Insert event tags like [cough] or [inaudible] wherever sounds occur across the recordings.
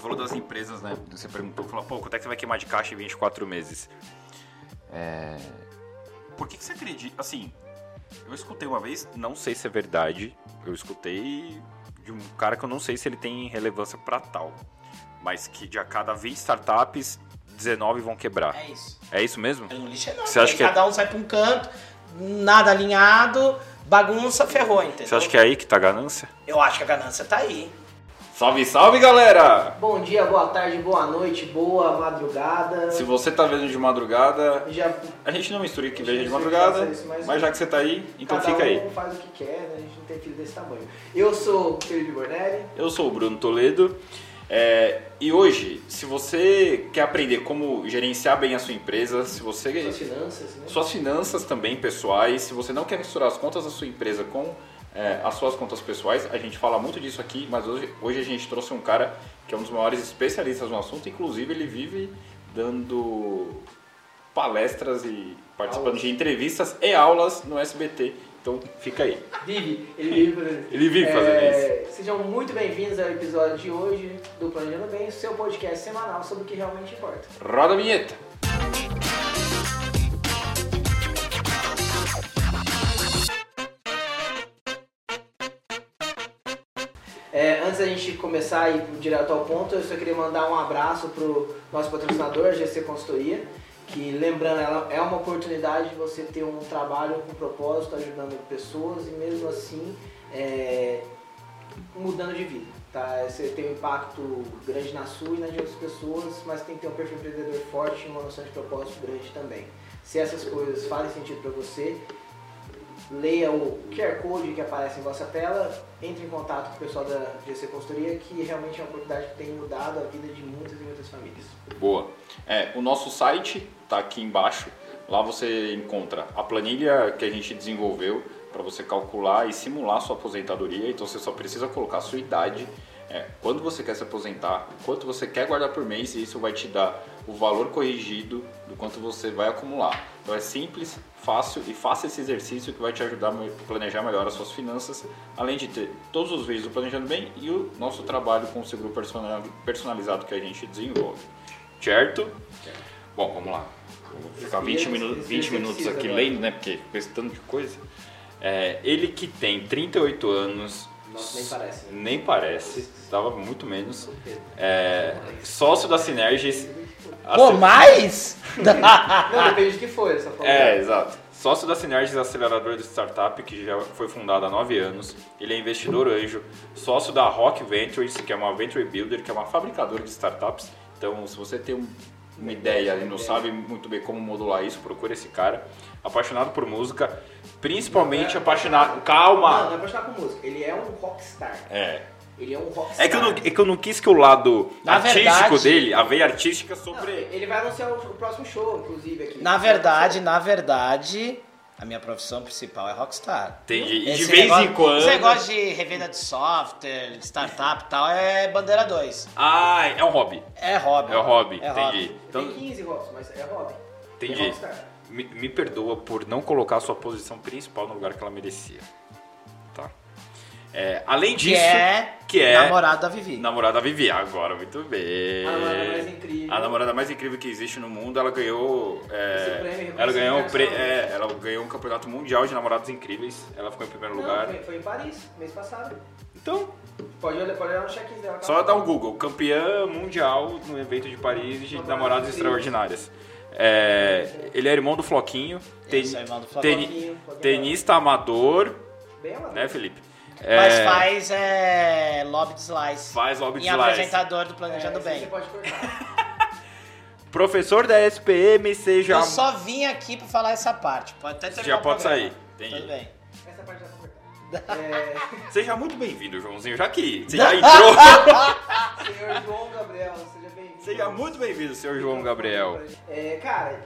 Você falou das empresas, né? Você perguntou, falou, pô, quanto é que você vai queimar de caixa em 24 meses? É... Por que, que você acredita? Assim, eu escutei uma vez, não sei se é verdade, eu escutei de um cara que eu não sei se ele tem relevância para tal, mas que de a cada 20 startups, 19 vão quebrar. É isso. É isso mesmo? É um lixo enorme. Você acha Aí que é- cada um sai pra um canto, nada alinhado, bagunça, ferrou, entendeu? Você acha que é aí que tá a ganância? Eu acho que a ganância tá aí. Salve, salve, galera! Bom dia, boa tarde, boa noite, boa madrugada. Se você tá vendo de madrugada, Já a gente não mistura que veja de madrugada, isso, mas- mas já que você tá aí, então cada fica um aí. faz o que quer, né? A gente não tem filho desse tamanho. Eu sou o Felipe Bornelli. Eu sou o Bruno Toledo é, e hoje, se você quer aprender como gerenciar bem a sua empresa, se você Suas finanças, né? suas finanças também pessoais, se você não quer misturar as contas da sua empresa com é, as suas contas pessoais, a gente fala muito disso aqui, mas hoje, hoje a gente trouxe um cara que é um dos maiores especialistas no assunto, inclusive ele vive dando palestras e participando Aulas. de entrevistas e aulas no SBT. Então fica aí. Vive, ele vive fazendo isso. Ele vive fazendo É, Sejam muito bem-vindos ao episódio de hoje do Planejando Bem, seu podcast semanal sobre o que realmente importa. Roda a vinheta! É, antes da gente começar a ir direto ao ponto, eu só queria mandar um abraço pro nosso patrocinador, a GC Consultoria, que lembrando, ela é uma oportunidade de você ter um trabalho com propósito, ajudando pessoas e mesmo assim é, mudando de vida. Tá? Você tem um impacto grande na sua e nas de outras pessoas, mas tem que ter um perfil empreendedor forte e uma noção de propósito grande também. Se essas coisas fazem sentido para você, leia o QR Code que aparece em vossa tela, entre em contato com o pessoal da GC Consultoria, que realmente é uma oportunidade que tem mudado a vida de muitas e muitas famílias. Boa. É, o nosso site está aqui embaixo. Lá você encontra a planilha que a gente desenvolveu para você calcular e simular sua aposentadoria. Então você só precisa colocar a sua idade, é, quando você quer se aposentar, quanto você quer guardar por mês e isso vai te dar o valor corrigido do quanto você vai acumular. Então é simples, fácil e faça esse exercício que vai te ajudar a planejar melhor as suas finanças, além de ter todos os vídeos do Planejando Bem e o nosso trabalho com o seguro personal- personalizado que a gente desenvolve. Certo? Bom, vamos lá. Vou ficar 20, Respira, minu respira 20 que minutos aqui lendo, né? Porque esse tanto de coisa. É, ele que tem 38 anos. Nossa, nem parece, né? Nem parece. Estava muito menos. É, sócio da Synergis. Pô, mais? [laughs] Não, depende de que for, essa forma. É, exato. Sócio da Synergis Acelerador de Startup, que já foi fundada há 9 anos. Ele é investidor anjo. Sócio da Rock Ventures, que é uma Venture Builder, que é uma fabricadora de startups. Então, se você tem um- uma ideia e não sabe muito bem como modular isso, procura esse cara. Apaixonado por música, principalmente apaixonado... Não, não Calma! é apaixonado por música. Ele é um rockstar. É. Ele é um rockstar. É que, eu não, é que eu não quis que o lado Na artístico verdade- dele, a veia artística Não, sobre... ele vai anunciar o, o próximo show, inclusive, aqui. Na verdade, na verdade, a minha profissão principal é rockstar. Entendi. E de vez negócio- em quando... Esse negócio de revenda de software, de startup e tal, é bandeira 2. Ah, é um hobby. É hobby. É o hobby, É entendi. hobby. Então, Tem 15 rostos, mas é hobby. É entendi. rockstar. Me, me perdoa por não colocar a sua posição principal no lugar que ela merecia. É, além Que disso, é, que é namorado da Vivi. namorada da Vivi. Agora, muito bem. A namorada mais incrível. A namorada mais incrível que existe no mundo, ela ganhou. é, prêmio ela ganhou, um pre- é, ela ganhou um campeonato mundial de namorados incríveis. Ela ficou em primeiro Não, lugar. foi, foi em Paris, mês passado. Então, Pode olhar, pode olhar no check-in dela. tá? Só dar um Google, campeã mundial no evento de Paris de Namoradas extraordinárias. É, ele é irmão do Floquinho, ten- Esse é irmão do Floquinho. Floquinho. tenista amador, Bem amador. né, Felipe? Mas É, faz é, lobby de slice. faz lobby de E slice. apresentador do É, Planejando Você Bem. pode cortar. [laughs] Professor da SPM, seja. Eu só vim aqui pra falar essa parte. Pode até terminar Já o pode sair. Entendi. Tudo bem. Essa parte já tá cortada. É, Seja muito bem-vindo, Joãozinho, já que você já [laughs] entrou. senhor João Gabriel, seja bem-vindo. Seja muito bem-vindo, senhor João Gabriel. É, cara,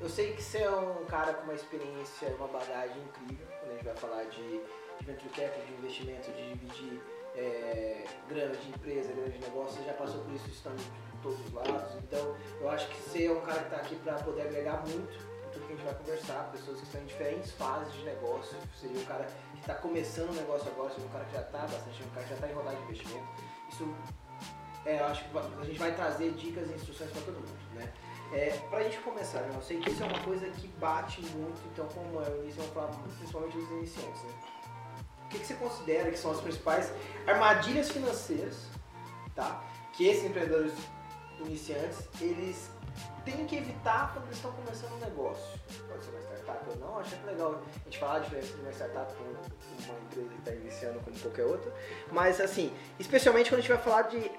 eu sei que você é um cara com uma experiência, uma bagagem incrível quando a gente vai falar de venture capital, de investimento, de dividir é, grana de empresa, grana de negócio. Você já passou por isso estando de todos os lados. Então, eu acho que você é um cara que está aqui para poder agregar muito tudo que a gente vai conversar. Pessoas que estão em diferentes fases de negócio. Seria um cara que está começando o negócio agora, seria um cara que já está bastante, um cara que já está em rodada de investimento. Isso é, eu acho que a gente vai trazer dicas e instruções para todo mundo, né? É, pra gente começar, né, eu sei que isso é uma coisa que bate muito, então como é o início, vamos falar principalmente dos iniciantes, né? Que, que você considera que são as principais armadilhas financeiras, tá? Que esses empreendedores iniciantes, eles têm que evitar quando eles estão começando um negócio. Pode ser uma startup ou não, acho é legal a gente falar a diferença de uma startup com uma empresa que está iniciando como qualquer outra. Mas assim, especialmente quando a gente vai falar de,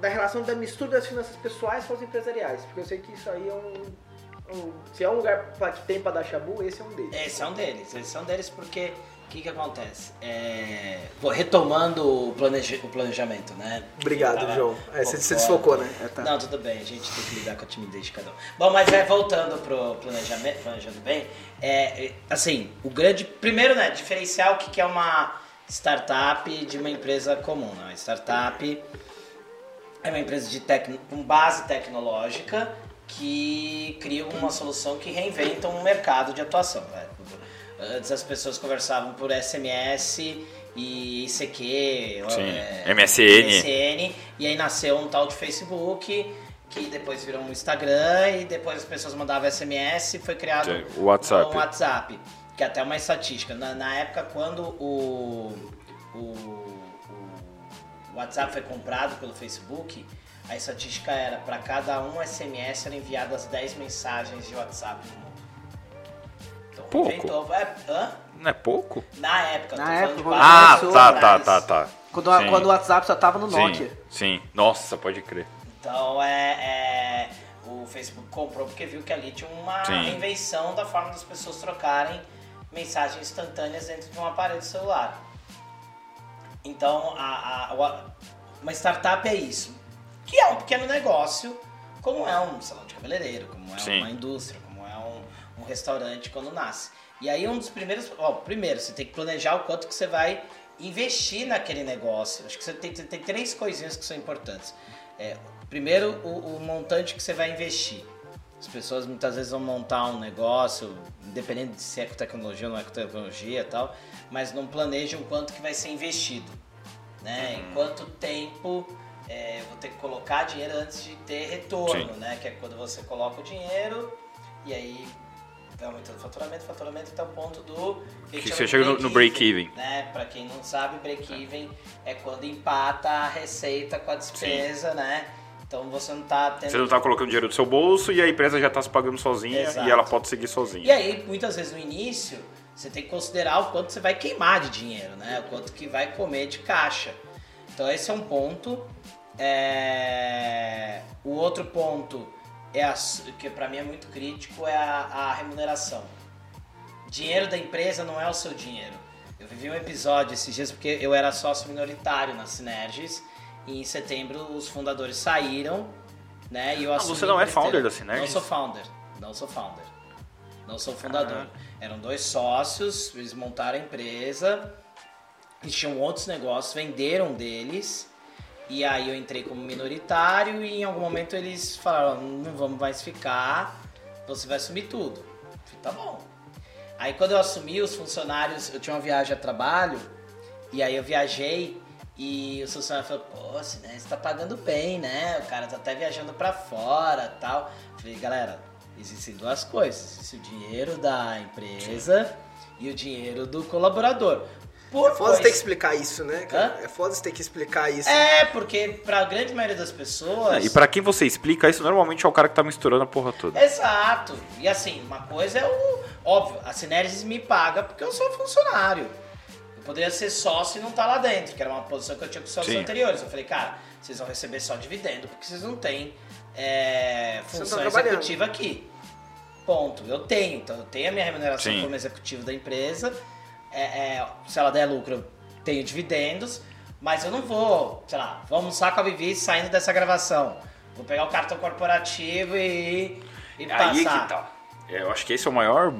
da relação da mistura das finanças pessoais com as empresariais. Porque eu sei que isso aí é um. um se é um lugar pra, que tem para dar chabu, esse é um deles. Esse é um deles, esse é um deles porque que, que acontece? É, vou retomando o, planeja, o planejamento, né? Obrigado, Tava- João. É, você, Concordo. desfocou, né? É, tá. Não, tudo bem, a gente tem que lidar com a timidez de cada um. Bom, mas é, voltando pro planejamento, planejando bem, é, é, assim, o grande, primeiro, né, diferenciar o que, que é uma startup de uma empresa comum, né? Uma startup é uma empresa de tecno, com base tecnológica que cria uma solução que reinventa um mercado de atuação. né? Antes as pessoas conversavam por SMS e ICQ, Sim, é, MSN. MSN, e aí nasceu um tal de Facebook, que depois virou um Instagram, e depois as pessoas mandavam SMS e foi criado o WhatsApp. um WhatsApp, que é até uma estatística. Na, na época, quando o, o, o WhatsApp foi comprado pelo Facebook, a estatística era para cada um SMS eram enviadas 10 mensagens de WhatsApp no mundo. Então, Pouco. inventou- é, hã? Não é pouco? Na época, Na época, Ah, anos tá, atrás. tá, tá, tá. Quando, a- quando o WhatsApp só tava no Sim, Nokia. sim. Nossa, pode crer. Então é, é- o Facebook comprou porque viu que ali tinha uma Sim. reinvenção da forma das pessoas trocarem mensagens instantâneas dentro de um aparelho celular. Então a, a- a- uma startup é isso, que é um pequeno negócio, como é um salão de cabeleireiro, como é Sim. uma indústria, um, restaurante quando nasce. E aí um dos primeiros, ó, primeiro você tem que planejar o quanto que você vai investir naquele negócio. Acho que você tem, tem três coisinhas que são importantes. É, primeiro, o, o montante que você vai investir. As pessoas muitas vezes vão montar um negócio, independente de se é com tecnologia ou não é com tecnologia e tal, mas não planejam o quanto que vai ser investido. Né? Em quanto tempo é, vou ter que colocar dinheiro antes de ter retorno, Sim. né? Que é quando você coloca o dinheiro e aí vai aumentando o faturamento, faturamento até o ponto do... Que chama você chega no- no break-even. né? Pra quem não sabe, break-even é quando empata a receita com a despesa, né? Então você não tá tendo. Você não tá colocando dinheiro do seu bolso e a empresa já tá se pagando sozinha Exato. e ela pode seguir sozinha. E aí, muitas vezes no início, você tem que considerar o quanto você vai queimar de dinheiro, né? O quanto que vai comer de caixa. Então esse é um ponto. É, O outro ponto é a... que para mim é muito crítico é a, a remuneração. Dinheiro da empresa não é o seu dinheiro. Eu vivi um episódio esses dias porque eu era sócio minoritário na Sinergis e em setembro os fundadores saíram, né? E eu assumi você não é founder da Sinergis? Não sou founder, não sou founder. Não sou fundador. Caraca. Eram dois sócios, eles montaram a empresa, eles tinham outros negócios, venderam deles. E aí eu entrei como minoritário e em algum momento eles falaram, não vamos mais ficar, você vai assumir tudo. Eu falei, tá bom. Aí quando eu assumi os funcionários, eu tinha uma viagem a trabalho, e aí eu viajei e os funcionários falaram, pô, né, você tá pagando bem, né? O cara tá até viajando pra fora tal. Eu falei, galera, existem duas coisas. Existe o dinheiro da empresa e o dinheiro do colaborador. Por É foda você ter que explicar isso, né, cara? Hã? É foda você ter que explicar isso. É, porque pra grande maioria das pessoas. E pra quem você explica isso, normalmente é o cara que tá misturando a porra toda. Exato. E assim, uma coisa é o. Óbvio, a Sinergis me paga porque eu sou funcionário. Eu poderia ser sócio e não estar lá dentro, que era uma posição que eu tinha com os sócios Sim. anteriores. Eu falei, cara, vocês vão receber só dividendo porque vocês não têm é, função tá executiva aqui. Ponto. Eu tenho, então eu tenho a minha remuneração Sim. como executivo da empresa. É, é, se ela der lucro, eu tenho dividendos. Mas eu não vou, sei lá, vou almoçar com a Vivi saindo dessa gravação. Vou pegar o cartão corporativo e, e passar. Aí que tá. É, Eu acho que esse é o maior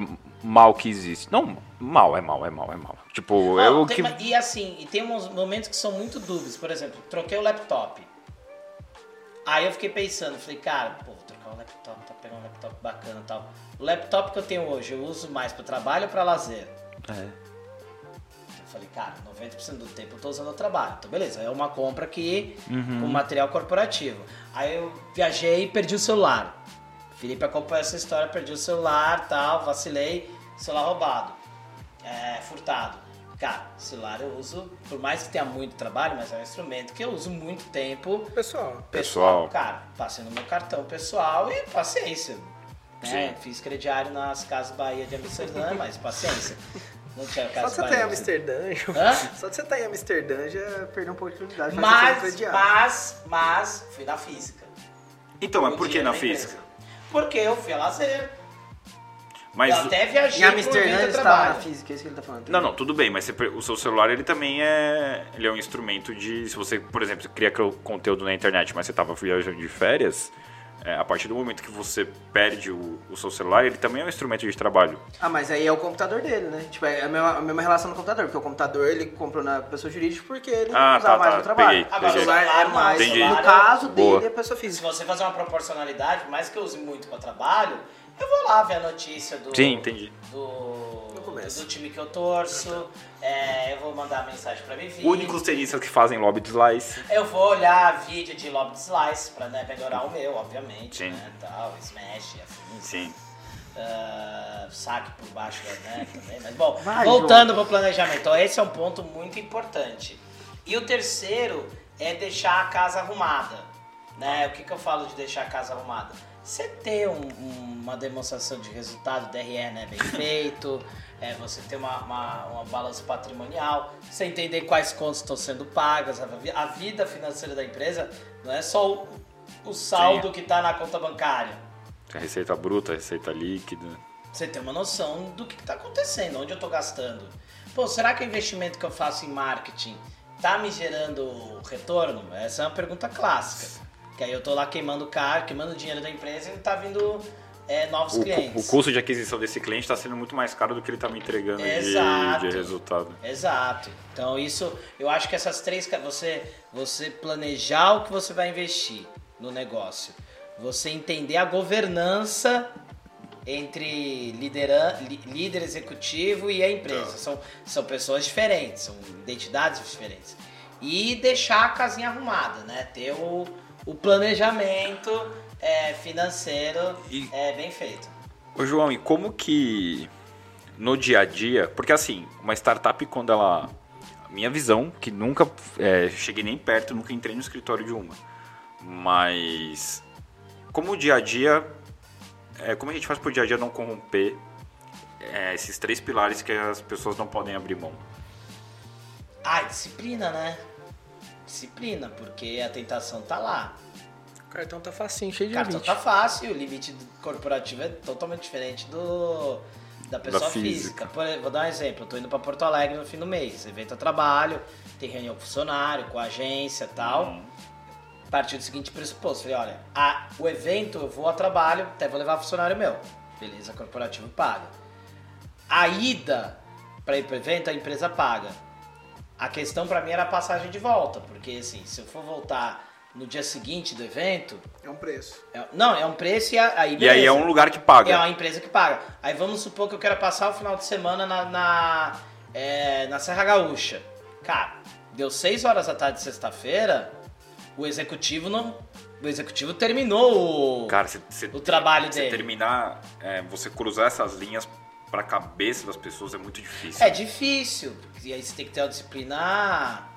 mal que existe. Não, mal, é mal, é mal, é mal. Tipo, é o tem que. E assim, e tem uns momentos que são muito dúbios. Por exemplo, troquei o laptop. Aí eu fiquei pensando, falei, cara, pô, vou trocar o laptop, tá pegando um laptop bacana e tal. O laptop que eu tenho hoje, eu uso mais para trabalho ou para lazer? É. Eu Falei, cara, 90% do tempo eu tô usando o trabalho. Então, beleza, é uma compra aqui Uhum. com material corporativo. Aí eu viajei e perdi o celular. Felipe acompanha essa história, perdi o celular, tal, vacilei, celular roubado, é, furtado. Cara, celular eu uso, por mais que tenha muito trabalho, mas é um instrumento que eu uso muito tempo Pessoal, Pessoal. Cara, passei no meu cartão pessoal e paciência. Né? Fiz crediário nas Casas Bahia de Amsterdã, mas paciência. Não tinha só de você estar em Bahia. Amsterdã, Hã? só de você estar em Amsterdã já perdeu um pouco de utilidade. Mas, mas, mas, fui na física. Então, mas por que na física? Porque eu fui a lazer. Mas eu até viajei Em Amsterdã ele estava na física, é isso que ele tá falando. Não, não, tudo bem, mas você o seu celular ele também é, ele é um instrumento de, se você, por exemplo, cria conteúdo na internet, mas você estava viajando de férias, é, a partir do momento que você perde o, o seu celular, ele também é um instrumento de trabalho. Ah, mas aí é o computador dele, né? Tipo, é a mesma, a mesma relação no computador, porque o computador ele comprou na pessoa jurídica porque ele Ah, usava tá, mais tá, no trabalho. peguei, Agora, o peguei. celular é mais, Entendi. no caso Boa. dele, é pessoa Se física. você fazer uma proporcionalidade, por mais que eu use muito para trabalho, eu vou lá ver a notícia do. Sim, entendi. Do, do time que eu torço, é, eu vou mandar mensagem pra Vivi. Únicos tenistas que fazem lobby de slice. Eu vou olhar vídeo de lob de slice pra né, melhorar o meu, obviamente, Sim. né, tal, smash, afins, Sim. ah, saque por baixo da net também, mas bom, Vai, voltando pro planejamento, então esse é um ponto muito importante. E o terceiro é deixar a casa arrumada, né, o que que eu falo de deixar a casa arrumada? Você ter um- um- uma demonstração de resultado, DRE, né, bem [laughs] feito, é, você ter uma, uma, uma balança patrimonial, você entender quais contas estão sendo pagas, a, a vida financeira da empresa não é só o, o saldo que está na conta bancária. A receita bruta, a receita líquida. Você ter uma noção do que está acontecendo, onde eu estou gastando. Pô, será que o investimento que eu faço em marketing tá me gerando retorno? Essa é uma pergunta clássica. Que aí eu tô lá queimando caro, queimando dinheiro da empresa e não tá vindo é, novos O, clientes. o custo de aquisição desse cliente está sendo muito mais caro do que ele está me entregando de, Exato. de resultado. Exato. Então isso, eu acho que essas três, você você planejar o que você vai investir no negócio, você entender a governança entre lideran, li- líder executivo e a empresa. São, são pessoas diferentes, são identidades diferentes. E deixar a casinha arrumada, né? Ter o, o planejamento é, financeiro E- é, bem feito. Ô João, e como que no dia a dia, porque assim, uma startup quando ela. Minha visão, que nunca é, cheguei nem perto, nunca entrei no escritório de uma. Mas como o dia a dia. é, como a gente faz pro dia a dia não corromper é, esses três pilares que as pessoas não podem abrir mão? Ah, disciplina, né? Disciplina, porque a tentação tá lá. O cartão tá facinho, cheio O de cartão limite. tá fácil, o limite corporativo é totalmente diferente do da pessoa física. física. Por vou dar um exemplo, eu tô indo para Porto Alegre no fim do mês, evento a trabalho, tem reunião com funcionário, com a agência e tal. A partir do seguinte pressuposto, falei, olha, a, o evento eu vou a trabalho, até vou levar funcionário meu. Beleza, corporativo paga. A ida para ir pro evento, a empresa paga. A questão para mim era a passagem de volta, porque assim, se eu for voltar no dia seguinte do evento, É um preço. é- não, é um preço e aí E aí beleza. é um lugar que É paga. uma empresa que paga. Aí vamos supor que eu quero passar o final de semana na, na, é, na Serra Gaúcha. Cara, deu 6 horas da tarde de sexta-feira, o executivo não. O executivo terminou o, Cara, você, você- o trabalho você dele. terminar, é, você cruzar essas linhas pra cabeça das pessoas é muito difícil. É difícil, e aí você tem que ter uma disciplina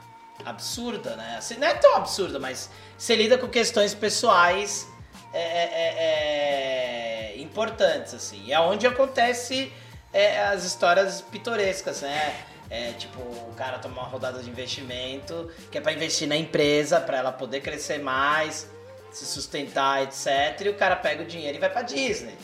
absurda, né? Assim, não é tão absurda, mas você lida com questões pessoais é, é, é, é, importantes, assim. E é onde acontece é, as histórias pitorescas, né? É, tipo, o cara toma uma rodada de investimento, que é pra investir na empresa, pra ela poder crescer mais, se sustentar, etc. E o cara pega o dinheiro e vai pra Disney.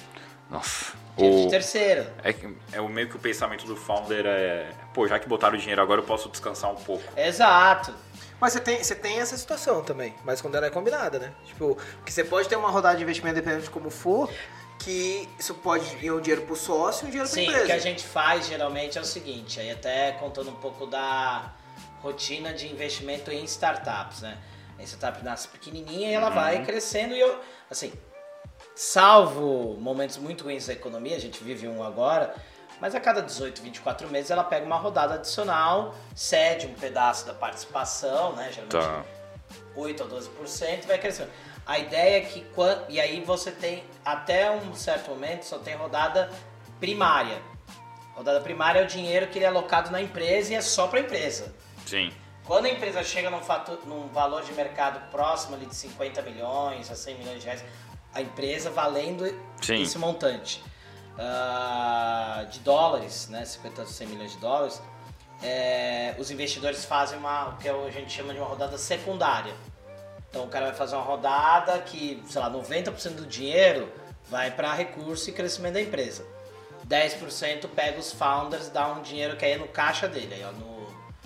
Nossa. Dinheiro O- de terceiro. É, é o meio que o pensamento do founder é, pô, já que botaram o dinheiro agora eu posso descansar um pouco. Exato. Mas você tem, você tem essa situação também, mas quando ela é combinada, né? Tipo, que você pode ter uma rodada de investimento, dependendo de como for, que isso pode ir um dinheiro pro sócio e um dinheiro pra Sim, empresa. o que a gente faz geralmente é o seguinte, aí até contando um pouco da rotina de investimento em startups, né? A startup nasce pequenininha e ela vai crescendo e eu, assim, salvo momentos muito ruins da economia, a gente vive um agora, Mas a cada 18, 24 meses ela pega uma rodada adicional, cede um pedaço da participação, né? Geralmente Tá. 8 a 12% e vai crescendo. A ideia é que e aí você tem até um certo momento só tem rodada primária. Rodada primária é o dinheiro que ele é alocado na empresa e é só para a empresa. Sim. Quando a empresa chega num, fatu- num valor de mercado próximo ali de 50 milhões a 100 milhões de reais, a empresa valendo Sim. esse montante ah, de dólares, né, 50 a 100 milhões de dólares, é, os investidores fazem uma, o que a gente chama de uma rodada secundária. Então o cara vai fazer uma rodada que, sei lá, 90% do dinheiro vai para recurso e crescimento da empresa. 10% pega os founders, dá um dinheiro que aí é no caixa dele, aí, ó, no,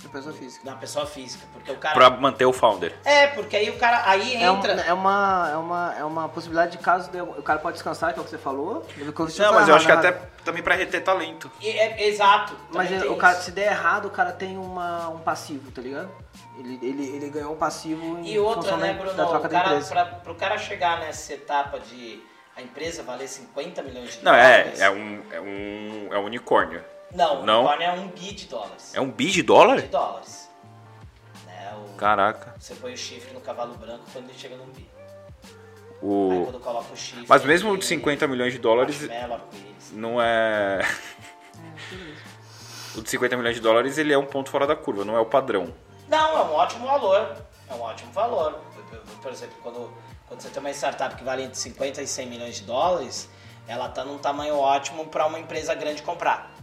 De pessoa física. na pessoa física. Porque o cara. Pra manter o founder. É, porque aí o cara. Aí É, um- entra. é, uma, é, uma, é uma possibilidade de caso de- o cara pode descansar, que é o que você falou. Não, mas eu acho que até também pra reter talento. E é- exato. Mas o tem cara, isso. se der errado, o cara tem uma, um passivo, tá ligado? Ele, ele, ele ganhou um passivo em E outra, função né, da- Bruno? da troca o da cara, empresa. pra, pro cara chegar nessa etapa de a empresa valer 50 milhões de Não, é, dólares. é um, é um, é um unicórnio. Não, não. o unicórnio é um bi de dólares. É um bi de dólar? de dólares. Né, o- Caraca. Você põe o chifre no cavalo branco quando ele chega num bi. Aí O... quando coloca o chifre. Mas mesmo de 50 milhões de dólares não é. [laughs] O de 50 milhões de dólares ele é um ponto fora da curva, não é o padrão. Não, é um ótimo valor. É um ótimo valor. Por exemplo, quando, quando você tem uma startup que vale entre 50 e 100 milhões de dólares, ela está num tamanho ótimo para uma empresa grande comprar.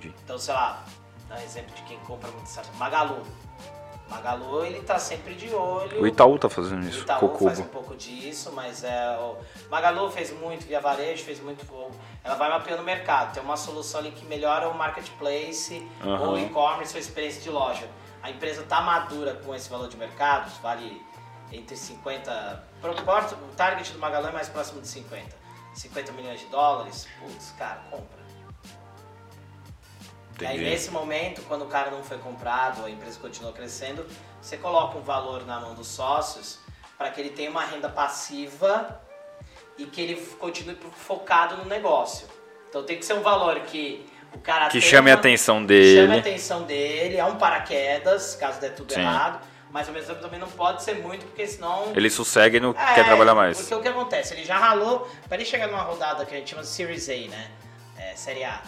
Entendi. Então, sei lá, dá um exemplo de quem compra muito startup. Magalu. Magalu, ele tá sempre de olho. O Itaú tá fazendo O isso, Itaú Cocubo. faz um pouco disso, mas é. O Magalu fez muito via varejo, fez muito. Ela vai mapeando o mercado. Tem uma solução ali que melhora o marketplace Aham. ou e-commerce ou experiência de loja. A empresa tá madura com esse valor de mercado, vale entre 50. Proporto, o target do Magalu é mais próximo de 50. 50 milhões de dólares, putz, cara, compra. E aí Entendi. nesse momento, quando o cara não foi comprado, a empresa continua crescendo, você coloca um valor na mão dos sócios para que ele tenha uma renda passiva e que ele continue focado no negócio. Então tem que ser um valor que o cara Que tenha chame a atenção Chame a dele. atenção dele, é um paraquedas, caso der tudo Sim. errado, mas ao mesmo tempo também não pode ser muito, porque senão Ele sossega e não é, quer trabalhar mais. Porque o que acontece? Ele já ralou, para ele chegar numa rodada que a gente chama de Series A, né? É, série A.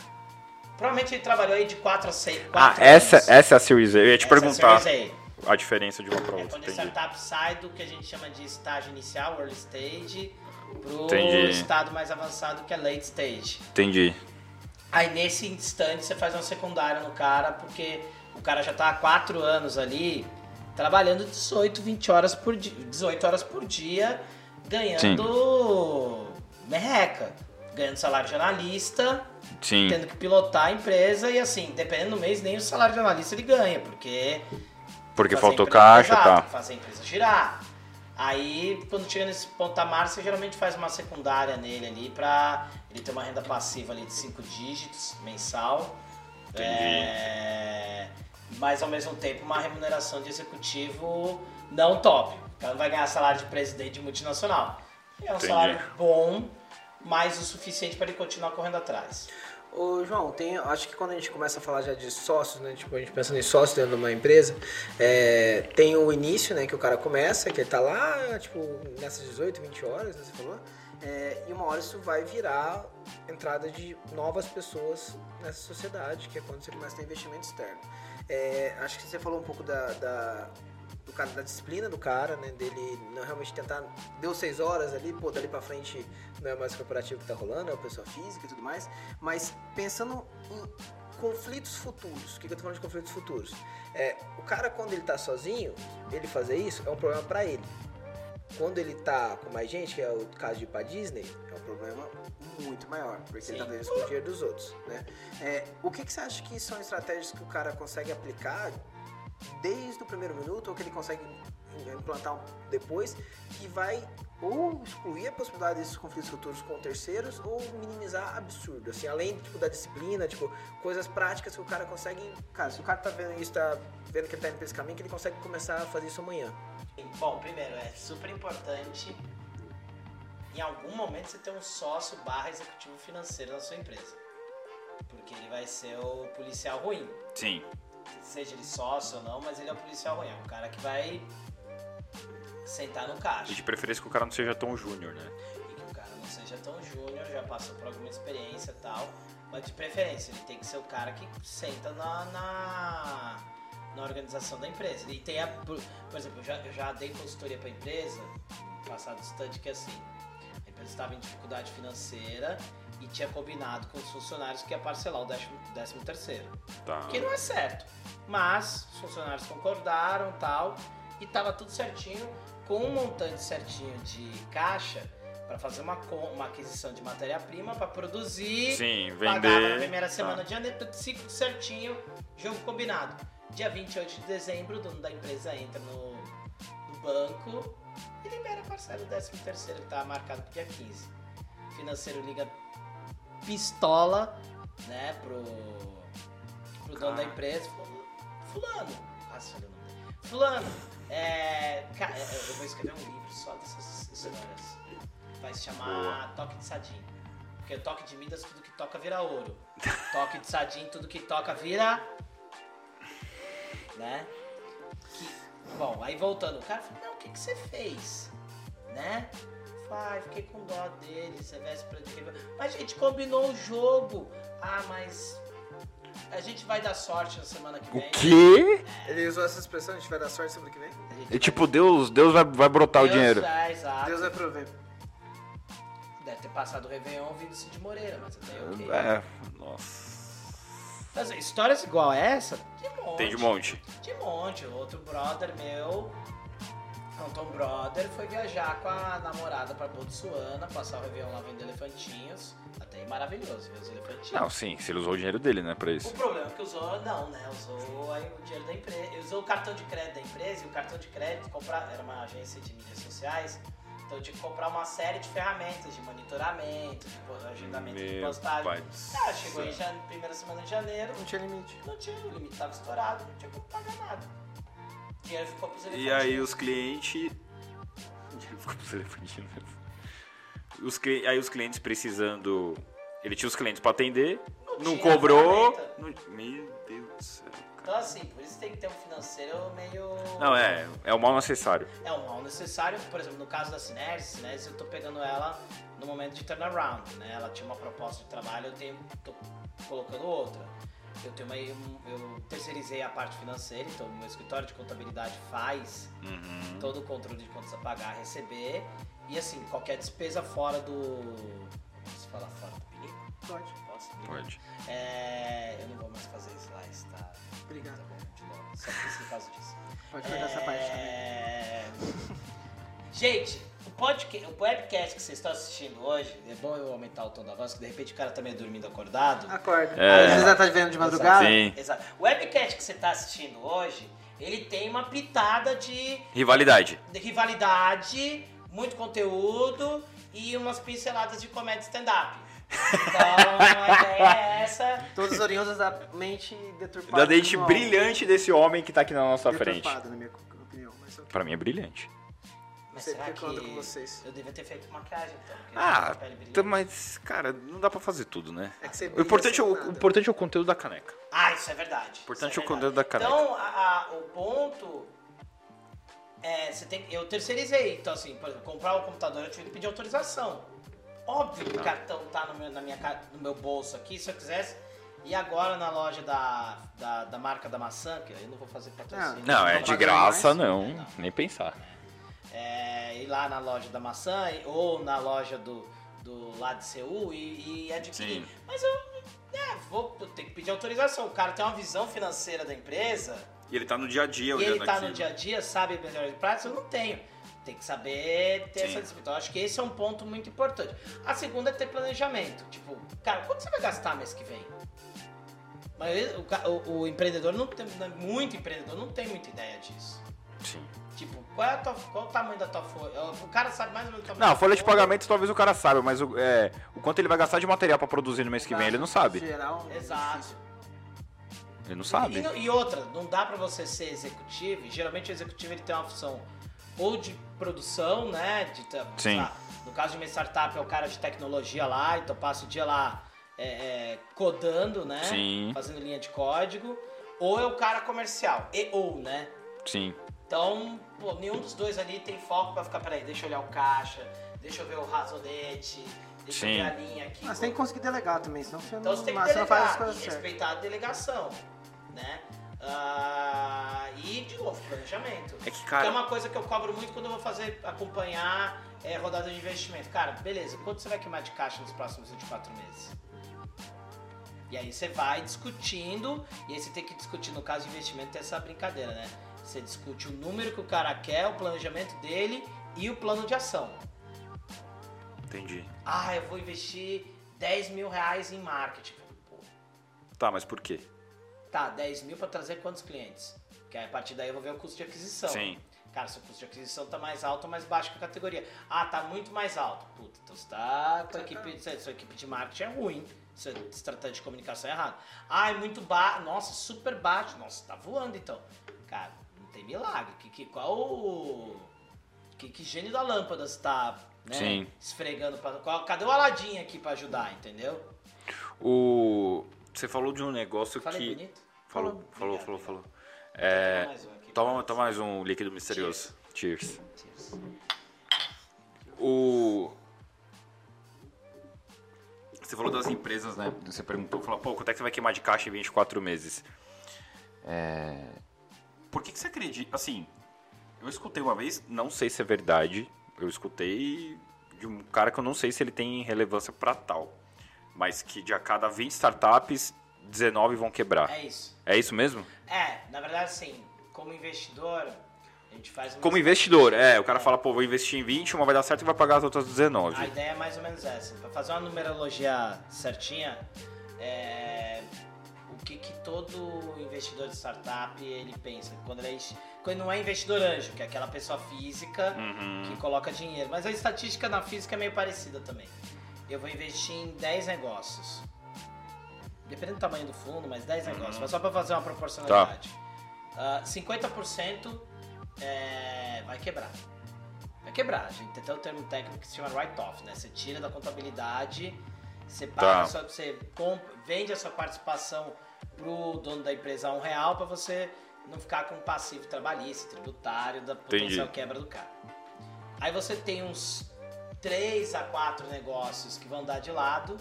Provavelmente ele trabalhou aí de 4 a 6. Ah, essa, essa é a Series A. Eu ia te Essa é a perguntar Series A. a diferença de uma pra É outra. quando a Entendi. startup sai do que a gente chama de estágio inicial, early stage, pro Entendi. estado mais avançado que é late stage. Entendi. Aí nesse instante você faz uma secundária no cara, porque o cara já tá há 4 anos ali trabalhando 18, 20 horas por dia, 18 horas por dia, ganhando merreca, ganhando salário de analista, Sim. tendo que pilotar a empresa e assim, dependendo do mês, nem o salário de analista ele ganha, porque Porque faltou caixa, exato, tá. Fazer a empresa girar. Aí, quando chega nesse patamar, você geralmente faz uma secundária nele ali pra ele ter uma renda passiva ali de 5 dígitos mensal. Entendi. É, Mas ao mesmo tempo uma remuneração de executivo não top. O cara não vai ganhar salário de presidente de multinacional. É um Entendi. salário bom, mas o suficiente para ele continuar correndo atrás. Ô, João, tem, acho que quando a gente começa a falar já de sócios, né? Tipo, a gente pensando em sócios dentro de uma empresa, é, tem o início, né? Que o cara começa, que ele tá lá, tipo, nessas 18, 20 horas, né, você falou. É, e uma hora isso vai virar entrada de novas pessoas nessa sociedade, que é quando você começa a ter investimento externo. É, acho que você falou um pouco da, da- do cara, da disciplina do cara, né? Dele não realmente tentar. Deu seis horas ali, pô, dali pra frente não é mais o corporativo que tá rolando, é o pessoa física e tudo mais. Mas pensando em conflitos futuros, o que, que eu tô falando de conflitos futuros? É, o cara, quando ele tá sozinho, ele fazer isso é um problema pra ele. Quando ele tá com mais gente, que é o caso de ir pra Disney, é um problema muito maior, porque ele tá Sim. fazendo isso com o dinheiro dos outros, né? É, o que, que você acha que são estratégias que o cara consegue aplicar desde o primeiro minuto, ou que ele consegue implantar depois, que vai ou excluir a possibilidade desses conflitos futuros com terceiros, ou minimizar absurdo, assim, além tipo, da disciplina, tipo, coisas práticas que o cara consegue... Cara, se o cara tá vendo isso, tá vendo que ele tá indo pra esse caminho, que ele consegue começar a fazer isso amanhã. Bom, primeiro, é super importante em algum momento você ter um sócio barra executivo financeiro na sua empresa. Porque ele vai ser o policial ruim. Sim. Seja ele sócio ou não, mas ele é o policial ruim. É o cara que vai sentar no caixa. E de preferência que o cara não seja tão júnior, né? E que o cara não seja tão júnior, já passou por alguma experiência e tal. Mas de preferência, ele tem que ser o cara que senta na, na, na organização da empresa. E tem a. Por, por exemplo, eu já, eu já dei consultoria para empresa, passado distante, que assim, a empresa estava em dificuldade financeira e tinha combinado com os funcionários que ia parcelar o décimo, décimo terceiro. Tá. Que não é certo. Mas os funcionários concordaram tal. E tava tudo certinho, com um montante certinho de caixa para fazer uma, uma aquisição de matéria-prima para produzir. Sim, vender. na primeira Tá. semana de janeiro, tudo ciclo certinho, jogo combinado. Dia 28 de dezembro, o dono da empresa entra no, no banco e libera a parcela do 13 terceiro que estava marcado pro dia 15. O financeiro liga pistola, né, pro, pro dono da Cara. empresa. Fulano. Fulano, é, ca- é, eu vou escrever um livro só dessas histórias. Vai se chamar Toque de Sadim. Porque toque de Midas, tudo que toca vira ouro. Toque de Sadim, tudo que toca vira. Né? Que- bom, aí voltando, o cara falou: Não, o que, que você fez? Né? Ai, fiquei com dó dele, você véspera de Réveillon. Mas a gente combinou o jogo. Ah, mas. A gente vai dar sorte na semana que O vem. quê? Ele usou essa expressão, a gente vai dar sorte semana que vem? E tipo, Deus, Deus vai, vai brotar o Deus- dinheiro. É, exato. Deus vai prover. Deve ter passado o Réveillon ouvindo Cid Moreira, mas até ok. É, nossa. Mas histórias igual essa, de monte. Tem de monte. De monte. Outro brother meu, Anton Brother, foi viajar com a namorada pra Botsuana, passar o Réveillon lá vendo elefantinhos. Até aí maravilhoso ver os elefantinhos. Não, sim, se ele usou o dinheiro dele, né, pra O isso. problema é que usou, não, né? Usou aí o dinheiro da empresa. Usou o cartão de crédito da empresa e o cartão de crédito comprar, era uma agência de mídias sociais. Então eu tinha que comprar uma série de ferramentas de monitoramento, de agendamento de Meu postagem. pai do Ah, chegou em jane- primeira semana de janeiro, Não tinha limite. não tinha, o limite tava estourado, não tinha como pagar nada. O dinheiro ficou pros E aí os clientes. O dinheiro ficou pros elefantinhos mesmo. Os, cli- aí os clientes precisando. Ele tinha os clientes pra atender, Não não, cobrou. não- Meu Deus do céu. cara. Então assim, por isso tem que ter um financeiro meio... Não, é, é o mal necessário. É um mal necessário, por exemplo, no caso da Cinerse, Cinerse eu tô pegando ela no momento de turnaround, né? Ela tinha uma proposta de trabalho, eu tenho, tô colocando outra. Eu tenho uma, eu terceirizei a parte financeira, então o meu escritório de contabilidade faz Uhum. todo o controle de contas a pagar, a receber. E assim, qualquer despesa fora do. Posso falar fora do pinico? Pode. Posso? Pode. É, eu não vou mais fazer isso lá, está. Tá Obrigado. bom, de novo. Só por causa disso. Pode pegar essa parte também. É... [laughs] Gente, o, podcast, o webcast que vocês estão assistindo hoje, é bom eu aumentar o tom da voz, que de repente o cara tá meio dormindo acordado. Acorda. É. Às vezes ela tá vendo de madrugada. Sim. Exato. O webcast que você tá assistindo hoje, ele tem uma pitada de, Rivalidade. de rivalidade, muito conteúdo e umas pinceladas de comédia stand-up. Então, a ideia é essa. Todas oriundas da mente deturpada. Da dente do brilhante desse homem que tá aqui na nossa frente. Na minha opinião. Mas Pra mim é brilhante. Mas sei será que ando com vocês. eu devia ter feito maquiagem então? porque Ah, pele tá, mas, cara, não dá pra fazer tudo, né? É que você O importante é o, o nada. importante é o conteúdo da caneca. Ah, isso é verdade. O importante Isso é o verdade. conteúdo da caneca. Então, a- a- o ponto é, você tem, eu terceirizei. Então, assim, por exemplo, comprar o computador eu tive que pedir autorização. Óbvio que o cartão tá no meu, na minha, ca- no meu bolso aqui, se eu quisesse. E agora na loja da, da, da marca da maçã, que eu não vou fazer patrocínio. Não, é Não de paga graça, mais? Não. Nem pensar. É, ir lá na loja da maçã ou na loja do, do lá de Seul e, e adquirir. Sim. Mas eu, é, vou tenho que pedir autorização. O cara tem uma visão financeira da empresa E ele tá no dia a dia e ele tá aquilo. no dia a dia, sabe melhor de prática, eu não tenho. Tem que saber ter Sim. essa disciplina. Então, acho que esse é um ponto muito importante. A segunda é ter planejamento. Tipo, cara, quanto você vai gastar mês que vem? Mas o, o- o empreendedor não tem, muito empreendedor não tem muita ideia disso. Sim. Tipo, qual é, a tua- qual é o tamanho da tua folha? O cara sabe mais ou menos o tamanho Não, folha de pagamento talvez o cara saiba, mas o, é, o quanto ele vai gastar de material pra produzir no mês que vem, ele não sabe. Geral, Exato. difícil. Ele não E, sabe. não- e outra, não dá pra você ser executivo. e Geralmente o executivo ele tem uma função ou de produção, né? De, Sim. lá, no caso de uma startup é o cara de tecnologia lá, então passa o dia lá é, é, codando, né? Sim. Fazendo linha de código. Ou é o cara comercial. E ou, né? Sim. Então, pô, nenhum dos dois ali tem foco pra ficar, peraí, deixa eu olhar o caixa, deixa eu ver o razonete, deixa Sim. eu ver a linha aqui. Mas tem que conseguir delegar também, senão você Então não, você tem que não faz as delegar coisas e certas. respeitar a delegação, né? Ah, e, de novo, planejamento. É que, Que é cara, uma coisa que eu cobro muito quando eu vou fazer, acompanhar é, rodada de investimento. Cara, beleza, quanto você vai queimar de caixa nos próximos 24 meses? E aí você vai discutindo, e aí você tem que discutir, no caso de investimento, tem essa brincadeira, né? Você discute o número que o cara quer, o planejamento dele e o plano de ação. entendi. Ah, eu vou investir 10 mil reais em marketing. Pô, Tá, mas por quê? tá, 10 mil pra trazer quantos clientes? Porque aí, a partir daí eu vou ver o custo de aquisição. Sim. Cara, seu custo de aquisição tá mais alto ou mais baixo que a categoria. Ah, tá muito mais alto. Puta, então você tá equipe, sua equipe de marketing é ruim. Sua estratégia de comunicação é errada. Ah, é muito baixo. Nossa, super baixo. Nossa, tá voando então. Cara, tem milagre. Que, que, qual o. Que, que gênio da lâmpada você tá né, Sim. esfregando pra. Qual, cadê o Aladim aqui pra ajudar, entendeu? O... Você falou de um negócio Falei que... bonito? Falou, falou, Obrigado, falou, falou. É... mais um aqui. Toma, toma mais um líquido misterioso. Cheers. Cheers. O... Você falou das empresas, né? Você perguntou, falou, pô, quanto é que você vai queimar de caixa em 24 meses? É... Por que, que você acredita? Assim, eu escutei uma vez, não sei se é verdade, eu escutei de um cara que eu não sei se ele tem relevância pra tal, mas que de a cada 20 startups, 19 vão quebrar. É isso. É isso mesmo? É, na verdade, assim, como investidor, a gente faz Como investidor, é, o cara fala, pô, vou investir em 20, uma vai dar certo e vai pagar as outras 19. A ideia é mais ou menos essa. Para fazer uma numerologia certinha, é, que, que todo investidor de startup ele pensa quando ele é, quando não é investidor anjo, que é aquela pessoa física Uhum. que coloca dinheiro. Mas a estatística na física é meio parecida também. Eu vou investir em 10 negócios. Dependendo do tamanho do fundo, mas 10 negócios. Mas só para fazer uma proporcionalidade. Ah, 50% é, vai quebrar. Vai quebrar. A gente tem até um termo técnico que se chama write-off, né? Você tira da contabilidade, você, paga Tá. sua- você comp- vende a sua participação pro dono da empresa um real para você não ficar com passivo trabalhista, tributário, da potencial quebra do cara. Aí você tem uns 3 a 4 negócios que vão dar de lado.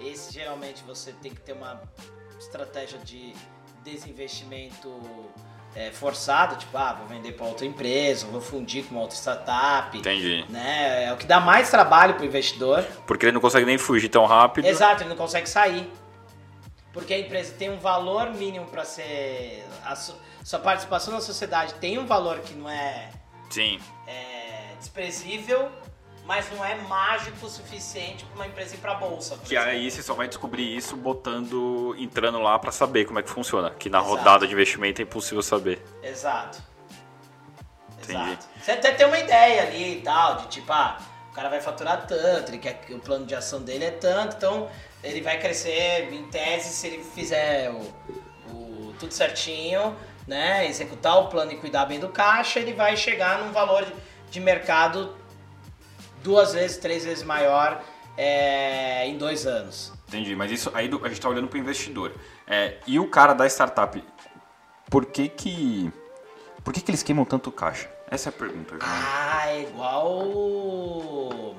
Esse geralmente você tem que ter uma estratégia de desinvestimento é, forçado, tipo, ah, vou vender para outra empresa, vou fundir com uma outra startup. Entendi. Né? É o que dá mais trabalho pro investidor. Porque ele não consegue nem fugir tão rápido. Exato, ele não consegue sair. Porque a empresa tem um valor mínimo para ser. A su- sua participação na sociedade tem um valor que não é, Sim. é desprezível, mas não é mágico o suficiente para uma empresa ir para bolsa. por Que exemplo. aí você só vai descobrir isso botando, entrando lá pra saber como é que funciona. Que na Exato. rodada de investimento é impossível saber. Exato. Entendi. Exato. Você até tem uma ideia ali e tal, de tipo, ah, o cara vai faturar tanto, ele quer que o plano de ação dele é tanto, então ele vai crescer em tese se ele fizer o, o- tudo certinho, né? Executar o plano e cuidar bem do caixa, ele vai chegar num valor de, mercado duas vezes, três vezes maior é, em dois anos. Entendi, mas isso aí do- a gente tá olhando pro investidor. É, e o cara da startup, por que que. Por que, que eles queimam tanto caixa? Essa é a pergunta, João. Ah, é igual. Vou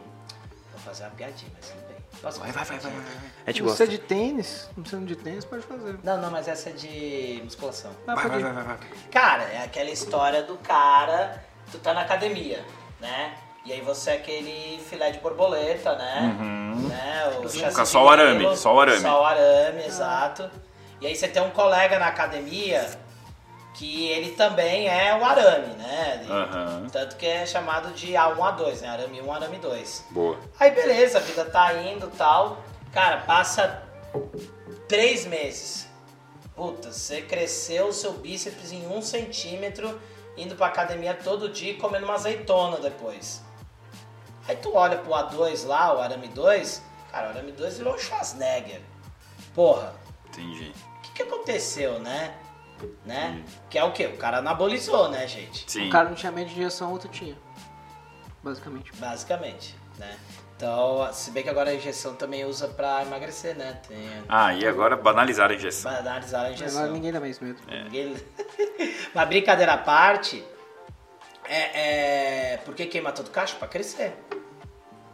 fazer uma piadinha, mas. Posso vai, vai, vai, vai, vai. A gente Não gosta. precisa de tênis, não precisa de tênis, pode fazer. Não, não, mas essa é de musculação. Vai, pode vai, vai, vai, vai. Cara, é aquela história do cara, tu tá na academia, né? E aí você é aquele filé de borboleta, né? né? O Fica só o arame, só o arame. Só o arame, exato. E aí você tem um colega na academia que ele também é o arame, né? Ele- Aham. Tanto que é chamado de A1, A2, né? Arame 1, arame 2. Boa. Aí beleza, a vida tá indo e tal. Cara, passa três meses. Puta, você cresceu o seu bíceps em um centímetro, indo pra academia todo dia e comendo uma azeitona depois. Aí tu olha pro A2 lá, o arame 2, cara, o arame 2 virou um Schwarzenegger. Porra, Entendi. o que, que aconteceu, né? Né? Que é o quê? O cara anabolizou, né, gente? Sim. O cara não tinha medo de injeção, outro tinha. basicamente. Basicamente, né? Então, se bem que agora a injeção também usa pra emagrecer, né? Tem, Ah, e agora banalizaram a injeção. analisar a injeção. Agora ninguém dá mais medo. Ninguém- [laughs] Mas brincadeira à parte, é, é... por que queima todo cacho? Pra crescer.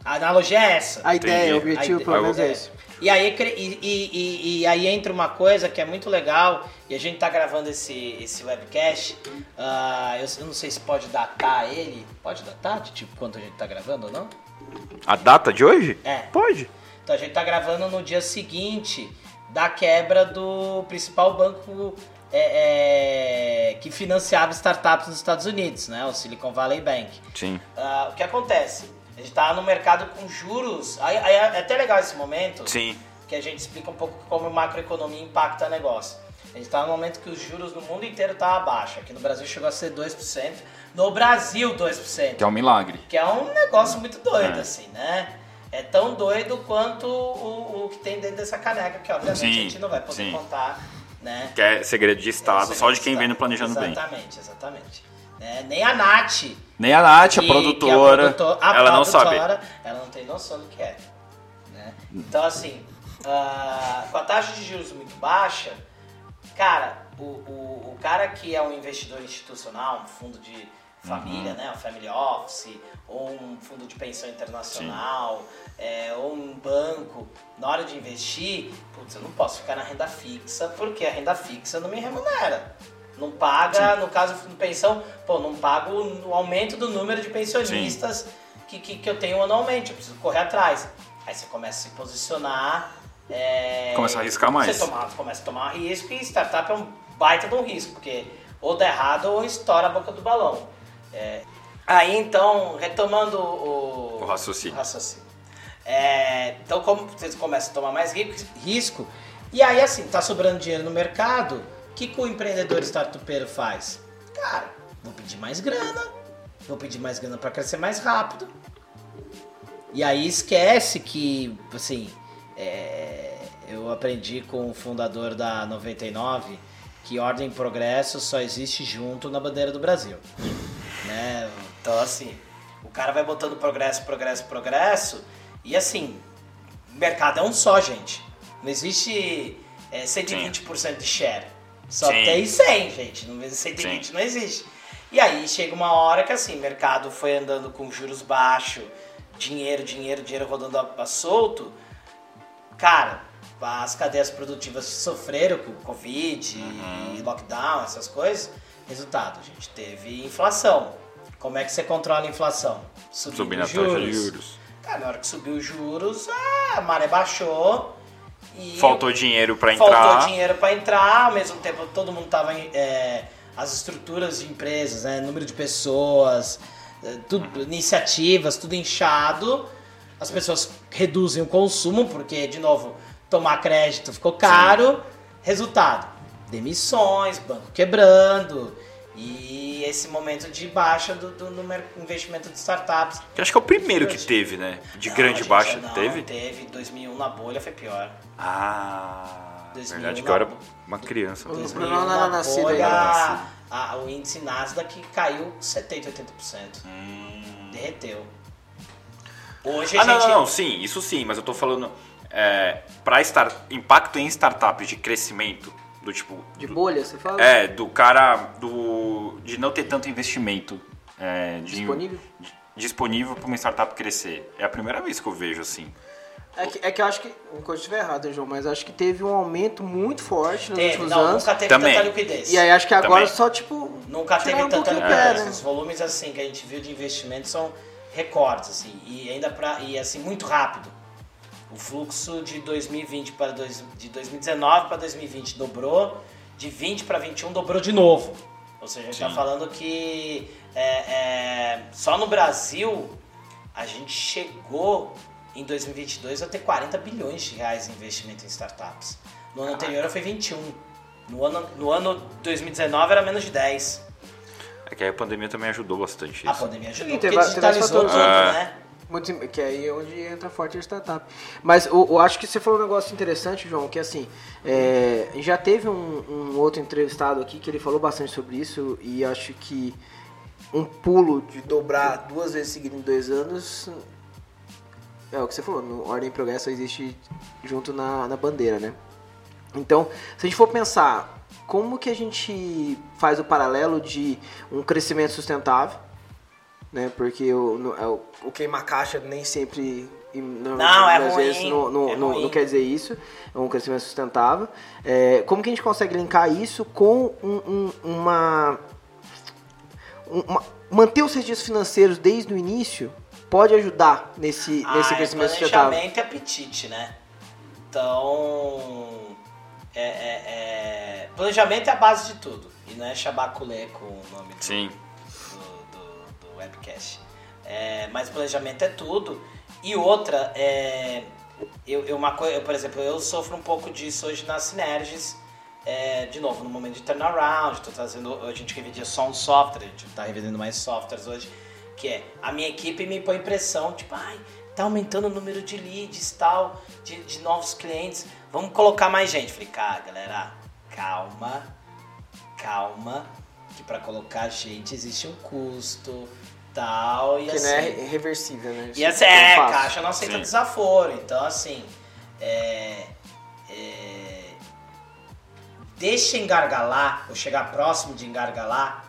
A analogia é essa. A ideia, o objetivo, pelo menos é esse. E aí, e, e- e- e aí entra uma coisa que é muito legal, e a gente tá gravando esse, esse webcast. ah, eu, eu não sei se pode datar ele. Pode datar? De tipo quanto a gente tá gravando ou não? A data de hoje? É. Pode. Então a gente tá gravando no dia seguinte da quebra do principal banco é, é, que financiava startups nos Estados Unidos, né? O Silicon Valley Bank. Sim. Ah, o que acontece? A gente tá no mercado com juros. Aí, aí é até legal esse momento Sim. que a gente explica um pouco como a macroeconomia impacta o negócio. A gente está no momento que os juros no mundo inteiro estão abaixo. Aqui no Brasil chegou a ser 2%. No Brasil, 2%. Que é um milagre. Que é um negócio muito doido, É. assim, né? É tão doido quanto o, o que tem dentro dessa caneca, que obviamente Sim, a gente não vai poder sim. contar, né? Que é segredo de Estado, só de quem vem no Planejando Bem. Exatamente, exatamente. É, nem a Nath, Nem a Nath, a que- que produtora, produtor- a ela não sabe. produtora, Ela não tem noção do que é. né? Então, assim, ah, com a taxa de juros muito baixa, cara, o, o, o cara que é um investidor institucional, um fundo de família, Uhum. né, um family office, ou um fundo de pensão internacional, é, ou um banco, na hora de investir, putz, eu não posso ficar na renda fixa, porque a renda fixa não me remunera. Não paga, no caso de pensão, pô, não pago o aumento do número de pensionistas que, que, que eu tenho anualmente, eu preciso correr atrás. Aí você começa a se posicionar. é, Começa a arriscar mais. Você toma- começa a tomar risco e startup é um baita de um risco, porque ou dá errado ou estoura a boca do balão. É, aí então, retomando o, O raciocínio. o raciocínio. É, então, como vocês começam a tomar mais ri- risco, e aí assim, tá sobrando dinheiro no mercado, que, que o empreendedor startupeiro faz? Cara, vou pedir mais grana, vou pedir mais grana para crescer mais rápido. E aí esquece que, assim, é, eu aprendi com o fundador da 99 que ordem e progresso só existe junto na bandeira do Brasil. né? Então, assim, o cara vai botando progresso, progresso, progresso, e assim, mercado é um só, gente. Não existe é, 120% de share. Só Sim. tem 100, gente. Não, 120 não existe. E aí chega uma hora que assim, o mercado foi andando com juros baixos, dinheiro, dinheiro, dinheiro rodando a, a solto. Cara, as cadeias produtivas sofreram com o Covid e lockdown, essas coisas. Resultado, gente teve inflação. Como é que você controla a inflação? Subindo Subindo a os taxa de juros. Cara, na hora que subiu os juros, a maré baixou e Faltou dinheiro faltou entrar. dinheiro para entrar, ao mesmo tempo todo mundo tava em, é, as estruturas de empresas, né, número de pessoas, é, tudo, iniciativas, tudo inchado. As pessoas reduzem o consumo porque de novo tomar crédito ficou caro. Resultado: demissões, banco quebrando e esse momento de baixa do, do, mer- investimento de startups. Que acho que é o primeiro que teve, né? De Não, grande gente, baixa. não, teve? Teve. 2001 na bolha foi pior. Ah. 2000 verdade que na- eu era uma criança. O 2001 Bruno não era na nascido bolha, ainda. a- o índice Nasdaq caiu 70, 80%. Hum. Derreteu. Hoje a Ah, não, gente... não, não, sim, isso sim, mas eu tô falando é, para impacto em startups de crescimento, do tipo. De do- bolha, você fala? É, do cara do de não ter tanto investimento é, de- Disponível? de- disponível para uma startup crescer. É a primeira vez que eu vejo assim. É que, é que eu acho que, não coisa estiver errado, hein, João, mas acho que teve um aumento muito forte nos Teve, últimos não, anos. nunca teve Também. tanta liquidez. E aí acho que agora Também. só, tipo. Nunca teve um tanta liquidez. pé, né? Os volumes assim que a gente viu de investimento são recordes assim, e ainda para e assim muito rápido. O fluxo de 2020 para dois, de 2019 para 2020 dobrou, de 20 para 21 dobrou de novo. Ou seja, a gente está falando que é, é, só no Brasil a gente chegou em 2022 a ter 40 bilhões de reais em investimento em startups. No ano anterior foi 21. No ano, no ano 2019 era menos de 10. É que aí a pandemia também ajudou bastante A isso. pandemia ajudou, Sim, porque teve- teve digitalizou esse tudo, fator. né? Muito, que aí é onde entra forte a startup. Mas eu, eu acho que você falou um negócio interessante, João, que assim, é, já teve um, um outro entrevistado aqui que ele falou bastante sobre isso e acho que um pulo de dobrar duas vezes seguidas em dois anos, é o que você falou, no Ordem e Progresso existe junto na, na bandeira, né? Então, se a gente for pensar como que a gente faz o paralelo de um crescimento sustentável, né? Porque o, no, é o, o queima-caixa nem sempre e Não, é às ruim, vezes não, não, é não- ruim. não quer dizer isso, é um crescimento sustentável. É, como que a gente consegue linkar isso com um- um- uma, um- uma- Manter os registros financeiros desde o início pode ajudar nesse, nesse Ah, é crescimento sustentável. planejamento e apetite, né? Então, é, é- é- planejamento é a base de tudo. E não é chabaculé com o nome do, Sim. Webcast. É, mas planejamento é tudo. E outra, é, eu, eu, uma coi- eu, por exemplo, eu sofro um pouco disso hoje na Synergis. É, de novo, no momento de turnaround, tô trazendo, a gente revidia só um software, a gente tá revidando mais softwares hoje, que é a minha equipe me põe pressão, tipo, ai, tá aumentando o número de leads tal, de, de novos clientes, vamos colocar mais gente. Falei, cara, galera, calma, calma, que para colocar gente existe um custo, tal, e Que assim... não é reversível, né? E essa é, tão fácil. caixa não aceita Sim. desaforo. Então, assim, é, é, deixa engargalar, ou chegar próximo de engargalar,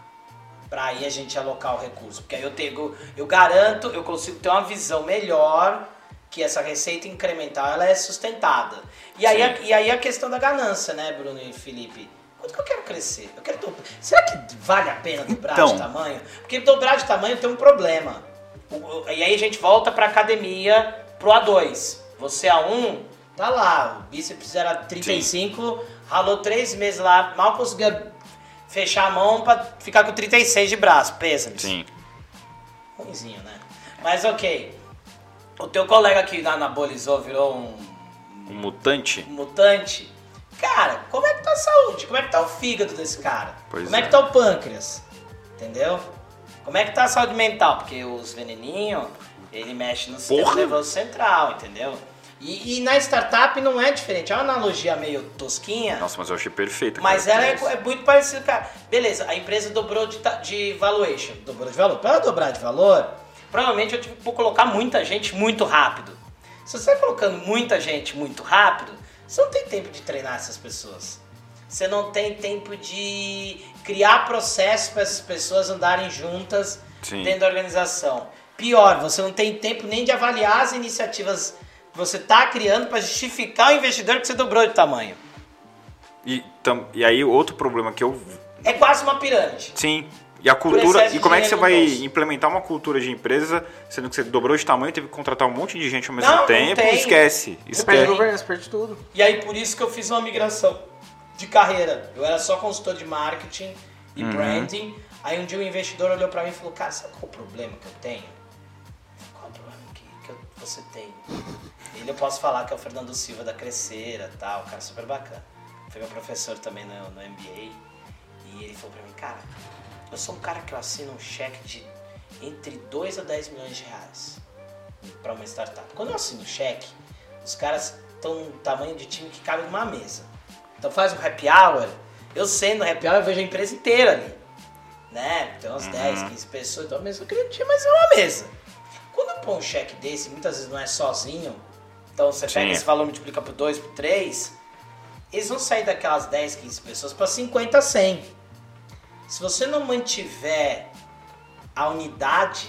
pra aí a gente alocar o recurso. Porque aí eu tenho, eu garanto, eu consigo ter uma visão melhor que essa receita incremental ela é sustentada. E aí, a, e aí a questão da ganância, né, Bruno e Felipe? Quanto que eu quero crescer? Eu quero dobrar. Será que vale a pena dobrar Então. de tamanho? Porque dobrar de tamanho tem um problema. E aí a gente volta pra academia pro A2. Você A1, tá lá, o bíceps era 35, ralou três meses lá, mal conseguia fechar a mão pra ficar com 36 de braço, pêsames. Sim. Ruimzinho, né? Mas ok. O teu colega que anabolizou virou um Um mutante? mutante. Cara, como é que tá a saúde? Como é que tá o fígado desse cara? Pois como é. que é. tá o pâncreas? Entendeu? Como é que tá a saúde mental? Porque os veneninhos, ele mexe no sistema Porra! nervoso central, entendeu? E, e na startup não é diferente. É uma analogia meio tosquinha. Nossa, mas eu achei perfeito. Mas ela é, é muito parecida, cara. Beleza, a empresa dobrou de, de valuation. Dobrou de valor. Para ela dobrar de valor, provavelmente eu tive que colocar muita gente muito rápido. Se você está colocando muita gente muito rápido, você não tem tempo de treinar essas pessoas. Você não tem tempo de criar processos para essas pessoas andarem juntas Sim. dentro da organização. Pior, você não tem tempo nem de avaliar as iniciativas que você está criando para justificar o investidor que você dobrou de tamanho. E, tam- e aí, outro problema que eu. É quase uma pirâmide. Sim. E a cultura. E como é que você vai bolso. implementar uma cultura de empresa, sendo que você dobrou de tamanho, teve que contratar um monte de gente ao mesmo Não, não tempo? tem. Esquece. Você perde Esquece. governança, perde tudo. E aí por isso que eu fiz uma migração de carreira. Eu era só consultor de marketing e Uhum. branding. Aí um dia o investidor olhou pra mim e falou, cara, sabe qual é o problema que eu tenho? Qual é o problema que, que eu- você tem? Ele eu posso falar que é o Fernando Silva da Crescera tal, cara super bacana. Foi meu professor também no, no MBA. E ele falou pra mim, cara, eu sou um cara que eu assino um cheque de entre 2 a 10 milhões de reais para uma startup. Quando eu assino cheque, os caras estão num tamanho de time que cabe numa mesa. Então faz um happy hour, eu sendo no happy hour, eu vejo a empresa inteira ali. Né? Tem umas 10, 15 pessoas, então a mesa grande, mas é uma mesa. Quando eu põe um cheque desse, muitas vezes não é sozinho, então você pega Sim. esse valor, multiplica por 2, por 3, eles vão sair daquelas 10, 15 pessoas para 50, 100. Se você não mantiver a unidade,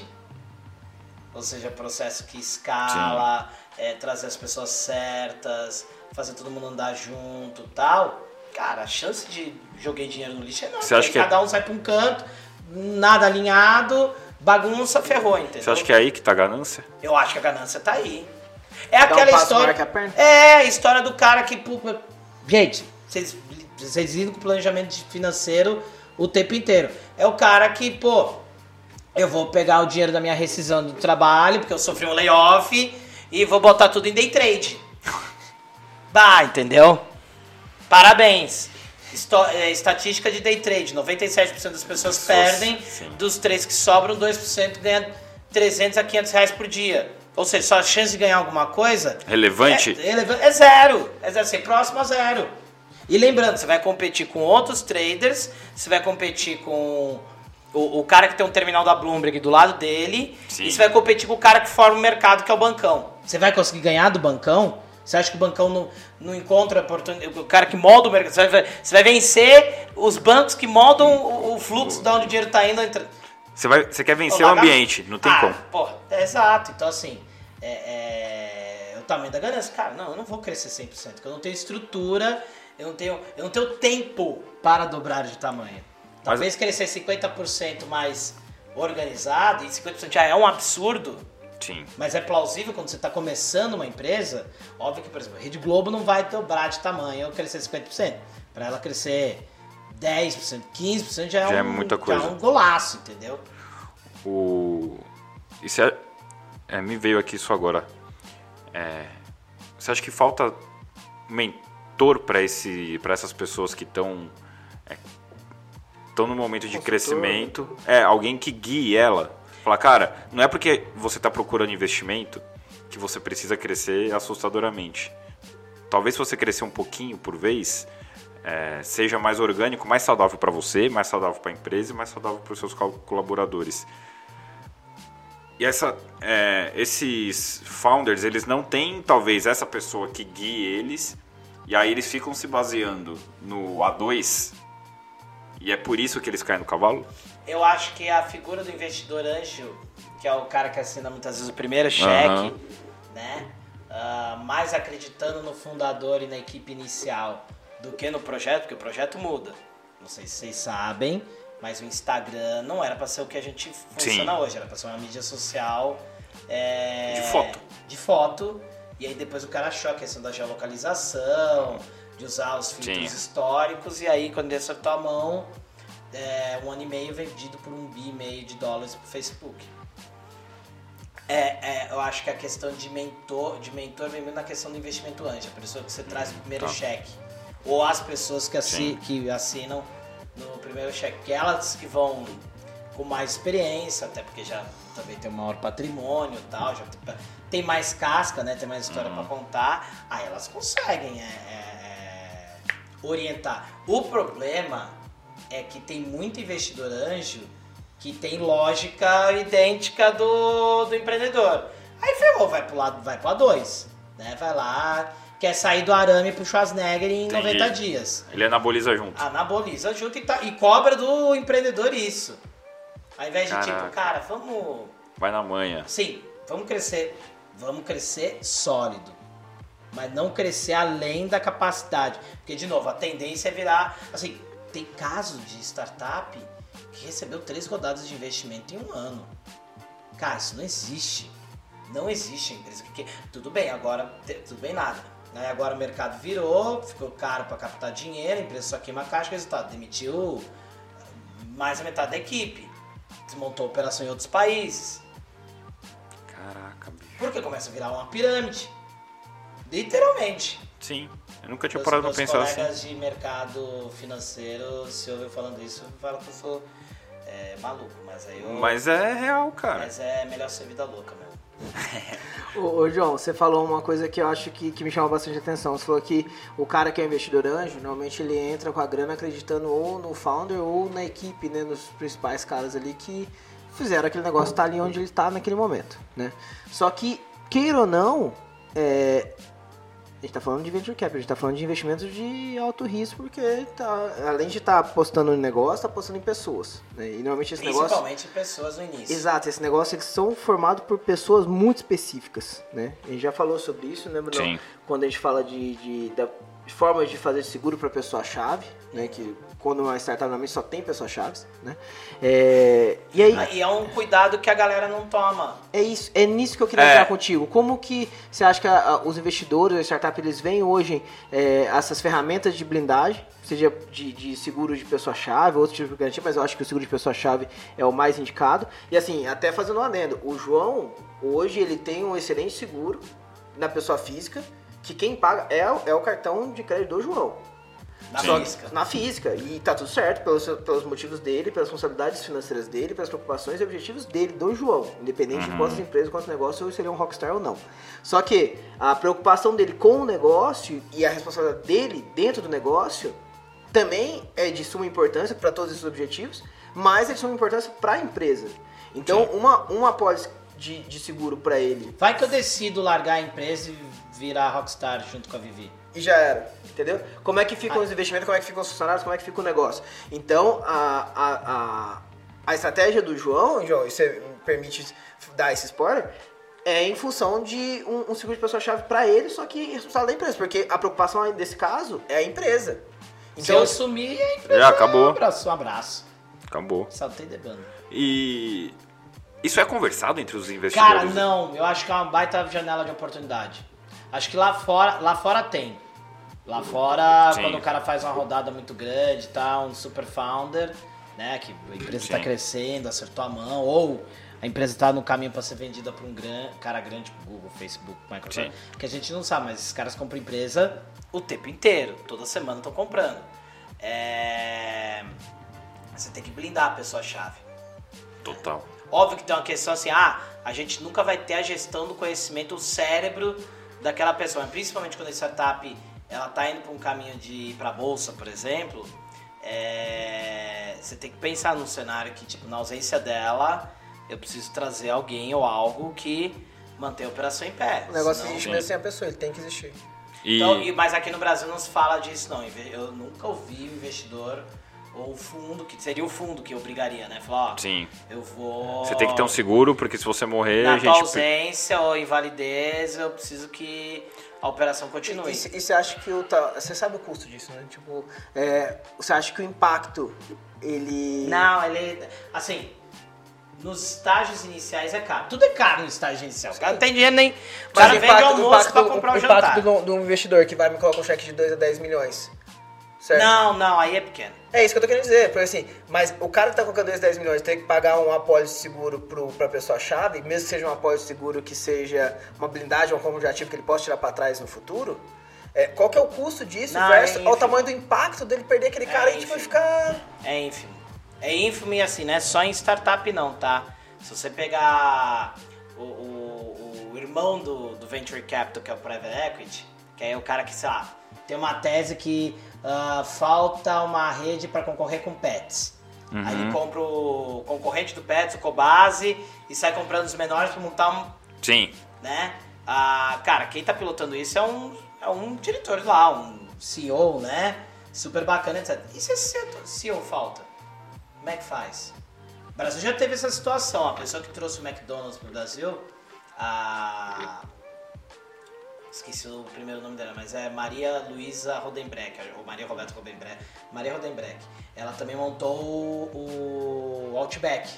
ou seja, processo que escala, é, trazer as pessoas certas, fazer todo mundo andar junto tal, cara, a chance de joguei dinheiro no lixo é enorme. Você acha Aí que é- cada um sai pra um canto, nada alinhado, bagunça, ferrou, entendeu? Você acha que é aí que tá a ganância? Eu acho que a ganância tá aí. É um aquela passo história. maior que a perna. É, a história do cara que. Gente, vocês, vocês lidam com planejamento financeiro o tempo inteiro. É o cara que, pô, eu vou pegar o dinheiro da minha rescisão do trabalho, porque eu sofri um layoff, e vou botar tudo em day trade. [laughs] Bah, entendeu? Parabéns. É, estatística de day trade: 97% das pessoas perdem, sim. dos três que sobram, 2% ganha 300 a 500 reais por dia. Ou seja, sua chance de ganhar alguma coisa Relevante? é, releva- é zero. É zero, assim, próximo a zero. E lembrando, você vai competir com outros traders, você vai competir com O, o cara que tem um terminal da Bloomberg do lado dele, Sim. e você vai competir com o cara que forma o mercado, que é o bancão. Você vai conseguir ganhar do bancão? Você acha que o bancão não, não encontra oportunidade? O cara que molda o mercado. Você vai, você vai vencer os bancos que moldam o, o fluxo de onde o dinheiro está indo. Entre... Você, vai, você quer vencer o lagar- ambiente, não tem ah, como. Porra, é exato. Então, assim, é, é, o tamanho da ganância. Cara, não, eu não vou crescer 100%, porque eu não tenho estrutura, eu não tenho, eu não tenho tempo para dobrar de tamanho. Talvez crescer 50% mais organizado, e 50% já é um absurdo, Sim. mas é plausível quando você está começando uma empresa. Óbvio que, por exemplo, a Rede Globo não vai dobrar de tamanho ou crescer 50%. Para ela crescer 10%, 15% já é, Já é um, muita coisa. Já é um golaço, entendeu? O. Isso é, é, Me veio aqui isso agora. É, você acha que falta mentor para esse, para essas pessoas que estão estão no momento de Consultor, crescimento? É alguém que guie ela. Falar, cara, não é porque você está procurando investimento que você precisa crescer assustadoramente. Talvez se você crescer um pouquinho por vez, é, seja mais orgânico, mais saudável para você, mais saudável para a empresa e mais saudável para os seus col- colaboradores. E essa, é, esses founders, eles não têm talvez essa pessoa que guie eles, e aí eles ficam se baseando no A2, e é por isso que eles caem no cavalo? Eu acho que a figura do investidor anjo, que é o cara que assina muitas vezes o primeiro cheque, Aham. né? Ah, mais acreditando no fundador e na equipe inicial do que no projeto, porque o projeto muda. Não sei se vocês sabem, mas o Instagram não era para ser o que a gente funciona Sim. hoje, era para ser uma mídia social é, De foto. De foto. E aí depois o cara achou a questão da geolocalização, de usar os filtros Sim. históricos, e aí quando ele acertou a mão, é, um ano e meio vendido por um bi e meio de dólares pro Facebook. É, é, eu acho que a questão de mentor, de mentor vem muito na questão do investimento antes, a pessoa que você traz no primeiro Tá. cheque. Ou as pessoas que, assi- Sim. que assinam no primeiro cheque, que elas que vão com mais experiência, até porque já também tem um maior patrimônio e tal, já tem, mais casca, né? Tem mais história Uhum. pra contar, aí elas conseguem é, é, é, orientar. O problema é que tem muito investidor anjo que tem lógica idêntica do, do empreendedor. Aí ferrou, vai pro lado, vai pro A2, né? Vai lá, quer sair do arame pro Schwarzenegger em Entendi. 90 dias. Ele anaboliza junto. Anaboliza junto e, tá, e cobra do empreendedor isso. Ao invés de Caraca. tipo, cara, vamos. Vai na manha. Sim, vamos crescer. Vamos crescer sólido. Mas não crescer além da capacidade. Porque, de novo, a tendência é virar. Assim, tem casos de startup que recebeu três rodadas de investimento em um ano. Cara, isso não existe. Não existe empresa que. que- Tudo bem, agora. Tudo bem nada. Né? Agora o mercado virou, ficou caro para captar dinheiro, a empresa só queima caixa, resultado, demitiu mais da metade da equipe. Desmontou a operação em outros países. Porque começa a virar uma pirâmide. Literalmente. Sim, eu nunca tinha Meus- parado pra pensar assim. colegas de mercado financeiro, se ouvem falando isso, falam que eu sou é, maluco. Mas aí eu. Mas é real, cara. mas é melhor ser vida louca mesmo. [laughs] Ô, ô, João, você falou uma coisa que eu acho que, que me chama bastante atenção. Você falou que o cara que é investidor anjo, normalmente ele entra com a grana acreditando ou no founder ou na equipe, né? Nos principais caras ali que fizeram aquele negócio estar ali onde ele está naquele momento, né? Só que, queira ou não, é, a gente tá falando de venture capital, a gente tá falando de investimentos de alto risco, porque tá, além de estar apostando no negócio, tá apostando em pessoas. Né? E normalmente esse negócio. Principalmente pessoas no início. Exato, esse negócio eles são formados por pessoas muito específicas, né? A gente já falou sobre isso, né, Bruno? Sim. Quando a gente fala de, de, da- de formas de fazer seguro para pessoa-chave, né? Que quando uma startup normalmente só tem pessoas-chaves, né? É, e aí, Ah, E é um cuidado que a galera não toma. é isso, é nisso que eu queria É. entrar contigo. Como que você acha que a- a- os investidores, as startups, eles veem hoje é, essas ferramentas de blindagem, seja de, de seguro de pessoa-chave, outro tipo de garantia, mas eu acho que o seguro de pessoa-chave é o mais indicado. E assim, até fazendo um adendo, o João, hoje, ele tem um excelente seguro na pessoa física, que quem paga é, o- é o cartão de crédito do João. Na Sim. física. Na física. E tá tudo certo pelos, pelos motivos dele, pelas responsabilidades financeiras dele, pelas preocupações e objetivos dele, do João. Independente de quantas empresas, quantos negócios, ou se ele é um rockstar ou não. Só que a preocupação dele com o negócio e a responsabilidade dele dentro do negócio também é de suma importância para todos esses objetivos, mas são de importância para a empresa. Então, uma, uma apólice de, de seguro para ele Vai que eu decido largar a empresa e virar Rockstar junto com a Vivi. E já era, entendeu? Como é que ficam os investimentos, como é que ficam os funcionários, como é que fica o negócio. Então, a, a, a, a estratégia do João, João, e você me permite dar esse spoiler, é em função de um, um seguro de pessoa-chave para ele, só que responsável da empresa, porque a preocupação desse caso é a empresa. Se Então, eu sumir, a empresa Já acabou. Um abraço, um abraço. Acabou. Saltei de banda. E isso é conversado entre os investidores? Cara, não, eu acho que é uma baita janela de oportunidade. Acho que lá fora, lá fora tem. Lá fora, Sim. quando o cara faz uma rodada muito grande, tá, um super founder, né, que a empresa está crescendo, acertou a mão, ou a empresa está no caminho para ser vendida para um gran, cara grande, tipo Google, Facebook, Microsoft, Sim. que a gente não sabe, mas esses caras compram empresa o tempo inteiro, toda semana estão comprando. É... Você tem que blindar a pessoa-chave. Total. Óbvio que tem uma questão assim, ah, a gente nunca vai ter a gestão do conhecimento, o cérebro daquela pessoa. Mas principalmente quando a startup ela tá indo para um caminho de ir para bolsa, por exemplo, é, você tem que pensar num cenário que, tipo, na ausência dela, eu preciso trazer alguém ou algo que mantenha a operação em pé. o negócio senão- existe mesmo sem a pessoa, ele tem que existir. E, Então, mas aqui no Brasil não se fala disso, não. Eu nunca ouvi o investidor ou o fundo, que seria o fundo que obrigaria, né? Falar, ó, sim. eu vou. Você tem que ter um seguro, porque se você morrer, Na a gente. ausência ou invalidez, eu preciso que a operação continue. E, você acha que o. Você sabe o custo disso, né? Tipo, é, você acha que o impacto, ele. Não, ele. Assim, nos estágios iniciais é caro. Tudo é caro no estágio inicial. O cara não tem dinheiro nem. O cara o vende o almoço pra comprar o o jantar. impacto do, do investidor que vai me colocar um cheque de 2 a 10 milhões. Certo? Não, não, aí é pequeno. É isso que eu tô querendo dizer, porque assim, mas o cara que tá colocando 2 a 10 milhões tem que pagar um apólice seguro pro, pra pessoa-chave, mesmo que seja um apólice seguro que seja uma blindagem, uma compra de ativo que ele possa tirar pra trás no futuro, é, qual que é o custo disso Não, versus é ao ínfimo. tamanho do impacto dele perder aquele É cara e tipo, vai ínfimo. ficar... É ínfimo. É ínfimo e assim, não é só em startup não, tá? Se você pegar o, o- o irmão do, do Venture Capital, que é o Private Equity, que é o cara que, sei lá, tem uma tese que ah, falta uma rede para concorrer com pets. Aí ele compra o concorrente do pets, o Cobase, e sai comprando os menores para montar um, Sim. né? Ah, cara, quem tá pilotando isso é um, é um diretor lá, um CEO, né? Super bacana, etc. E se esse CEO falta? Como é que faz? O Brasil já teve essa situação. A pessoa que trouxe o McDonald's pro Brasil, a. Esqueci o primeiro nome dela, mas é Maria Luísa Rodenbreck, ou Maria Roberta Rodenbreck. Maria Rodenbreck. Ela também montou o, Outback,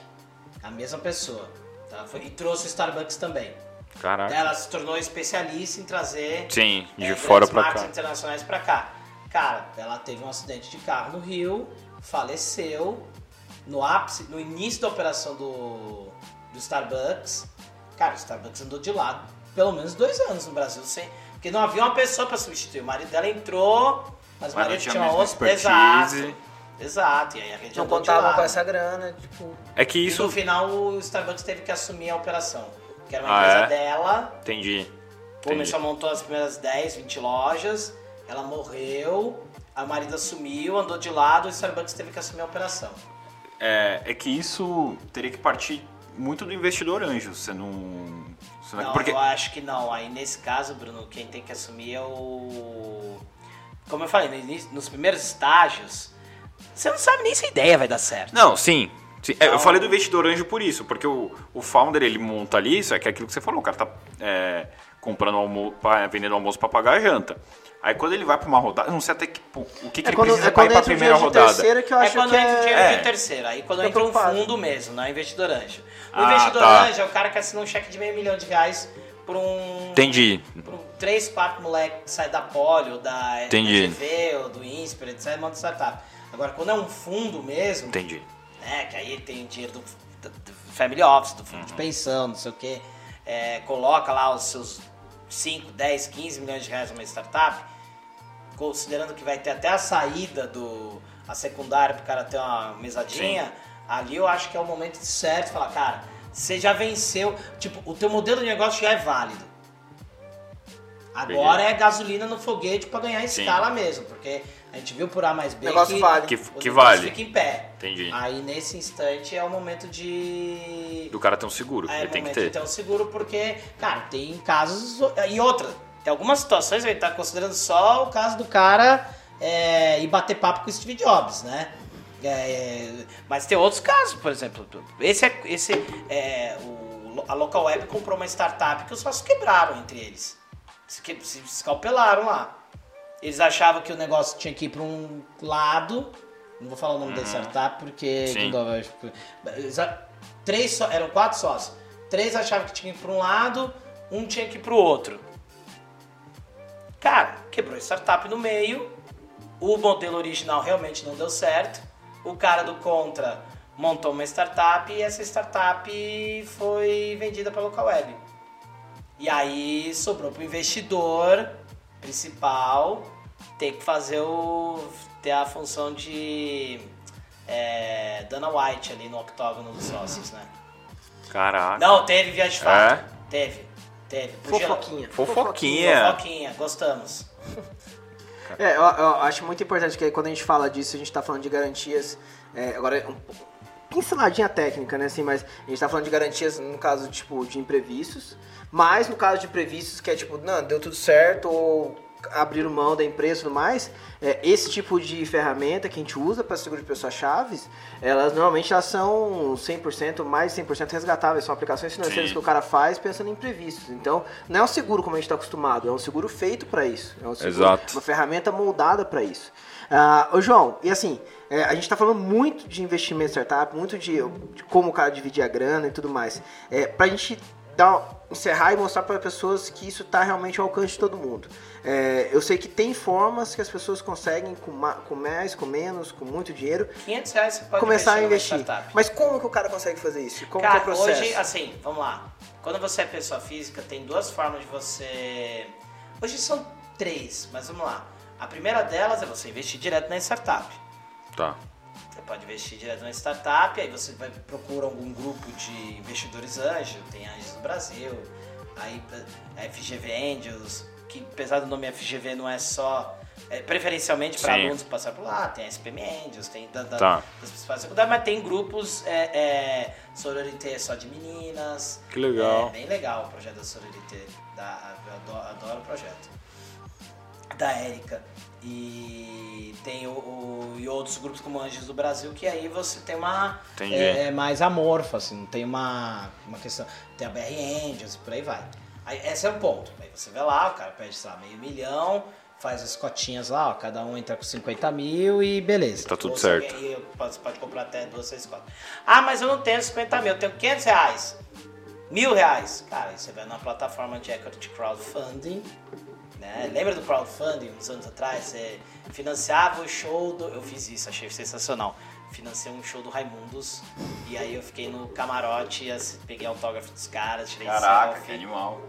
a mesma pessoa. Tá? Foi- e trouxe o Starbucks também. Caraca. Ela se tornou especialista em trazer Sim, de é, fora marcas cá. internacionais pra cá. Cara, ela teve um acidente de carro no Rio, faleceu no ápice, no início da operação do, do Starbucks. Cara, o Starbucks andou de lado pelo menos dois anos no Brasil, sem, porque não havia uma pessoa pra substituir. O marido dela entrou, mas o Mas não marido tinha tinha a mesma outro. expertise. Exato. Exato, e aí a rede Não contavam lado. com essa grana, tipo... É que E isso. no final o Starbucks teve que assumir a operação. Que era uma Ah, empresa é? dela, Entendi. Começou, Entendi. montou as primeiras 10, 20 lojas, ela morreu, a marido assumiu, andou de lado, o Starbucks teve que assumir a operação. É, é que isso teria que partir muito do investidor anjo. Você não. Você não- porque eu acho que não. Aí nesse caso, Bruno, quem tem que assumir é o. Como eu falei, no início- nos primeiros estágios, você não sabe nem se a ideia vai dar certo. Não, sim. sim. É, eu Então- falei do investidor anjo por isso, porque o, o founder ele monta ali, isso é que é aquilo que você falou, o cara tá é, comprando almoço, vendendo almoço pra pagar a janta. Aí quando ele vai pra uma rodada, eu não sei até que, pô, o que, que É ele quando, precisa é pra ir pra entra o primeira rodada. terceira que eu é acho quando que entra o dinheiro é. de terceira, aí quando entra um fundo mesmo, não é investidor anjo. O Ah, investidor tá. anjo é o cara que assina um cheque de meio milhão de reais por um. Entendi. Por um 3, 4 moleque que sai da Poli, ou da Entendi. GV, ou do Inspire, etc, monta startup. Agora, quando é um fundo mesmo, Entendi. né, que aí ele tem dinheiro do, do- do family office, do Uhum. fundo de pensão, não sei o quê, é, coloca lá os seus 5, 10, 15 milhões de reais numa startup, considerando que vai ter até a saída do a secundária pro cara ter uma mesadinha, ali eu acho que é o momento certo de falar, cara, você já venceu, tipo, o teu modelo de negócio já é válido. Agora é gasolina no foguete para ganhar Sim. escala mesmo, porque A gente viu por A mais B Negócio que, vale. Que, o que vale. fica em pé. Entendi. Aí nesse instante é o momento de. Do cara ter um seguro. É ele o tem que momento de ter. ter um seguro, porque, cara, tem casos. E outra, tem algumas situações, a gente tá considerando só o caso do cara é, ir bater papo com o Steve Jobs, né? É, mas tem outros casos, por exemplo. Esse é. Esse, é o, a Local Web comprou uma startup que os sócios quebraram entre eles. Se, que- se escalpelaram lá. Eles achavam que o negócio tinha que ir para um lado. Não vou falar o nome da startup porque. Sim. não dá- eles a- Três só- eram quatro sócios. Três achavam que tinha que ir para um lado, um tinha que ir para o outro. Cara, quebrou a startup no meio. O modelo original realmente não deu certo. O cara do contra montou uma startup e essa startup foi vendida para a local web. E aí sobrou para o investidor principal ter que fazer o. ter a função de. é, Dana White ali no octógono dos sócios, né? Caraca. Não, teve viagem de fato. É? Teve. Teve. Podia- Fofoquinha. Fofoquinha. Fofoquinha, gostamos. É, eu, eu acho muito importante que quando a gente fala disso, a gente tá falando de garantias. é, agora, um pouco- pinceladinha técnica, né? Assim, mas a gente tá falando de garantias no caso, tipo, de imprevistos. Mas no caso de imprevistos, que é tipo, não, deu tudo certo, ou abriram mão da empresa e tudo mais, é, esse tipo de ferramenta que a gente usa para seguro de pessoas chaves, elas normalmente elas são 100%, mais de 100% resgatáveis, são aplicações financeiras Sim. que o cara faz pensando em imprevistos. Então, não é um seguro como a gente está acostumado, é um seguro feito para isso. É um seguro, Exato. uma ferramenta moldada para isso. Ah, ô João, e assim, é, a gente está falando muito de investimento em startup, muito de, de como o cara dividir a grana e tudo mais. É, para a gente dar, encerrar e mostrar para pessoas que isso está realmente ao alcance de todo mundo. É, eu sei que tem formas que as pessoas conseguem com, ma- com mais, com menos, com muito dinheiro, 500 reais você pode começar a investir. startup. Mas como que o cara consegue fazer isso? Como Cara, que é o processo? hoje, assim, vamos lá. Quando você é pessoa física, tem duas formas de você. Hoje são três, mas vamos lá. A primeira delas é você investir direto na startup. Tá. Você pode investir direto na startup, aí você vai procura algum grupo de investidores anjo, tem Anjos do Brasil, aí a FGV Angels, que apesar do nome FGV não é só é, preferencialmente para alunos que passaram por lá, tem a SPM Angels, tem da, da- Tá. das principais faculdades, mas tem grupos é, é, Sororité só de meninas. Que legal. É bem legal o projeto da Sororité, da, eu adoro, adoro o projeto da Érica. E tem o, o- e outros grupos como Anjos do Brasil, que aí você tem uma. É, é mais amorfa, assim, não tem uma, uma questão. Tem a BR Angels, por aí vai. Aí, esse é o ponto. Aí você vai lá, o cara pede, sei lá, meio milhão, faz as cotinhas lá, ó, cada um entra com 50 mil e beleza. Tá tudo Ou certo. e Você pode comprar até duas, seis cotas. Ah, mas eu não tenho 50 mil, eu tenho 500 reais. Mil reais. Cara, aí você vai na plataforma de equity crowdfunding, né? Lembra do crowdfunding, uns anos atrás? Você financiava o show do... Eu fiz isso, achei sensacional. Financei um show do Raimundos e aí eu fiquei no camarote, peguei autógrafo dos caras, tirei Caraca, selfie. que animal.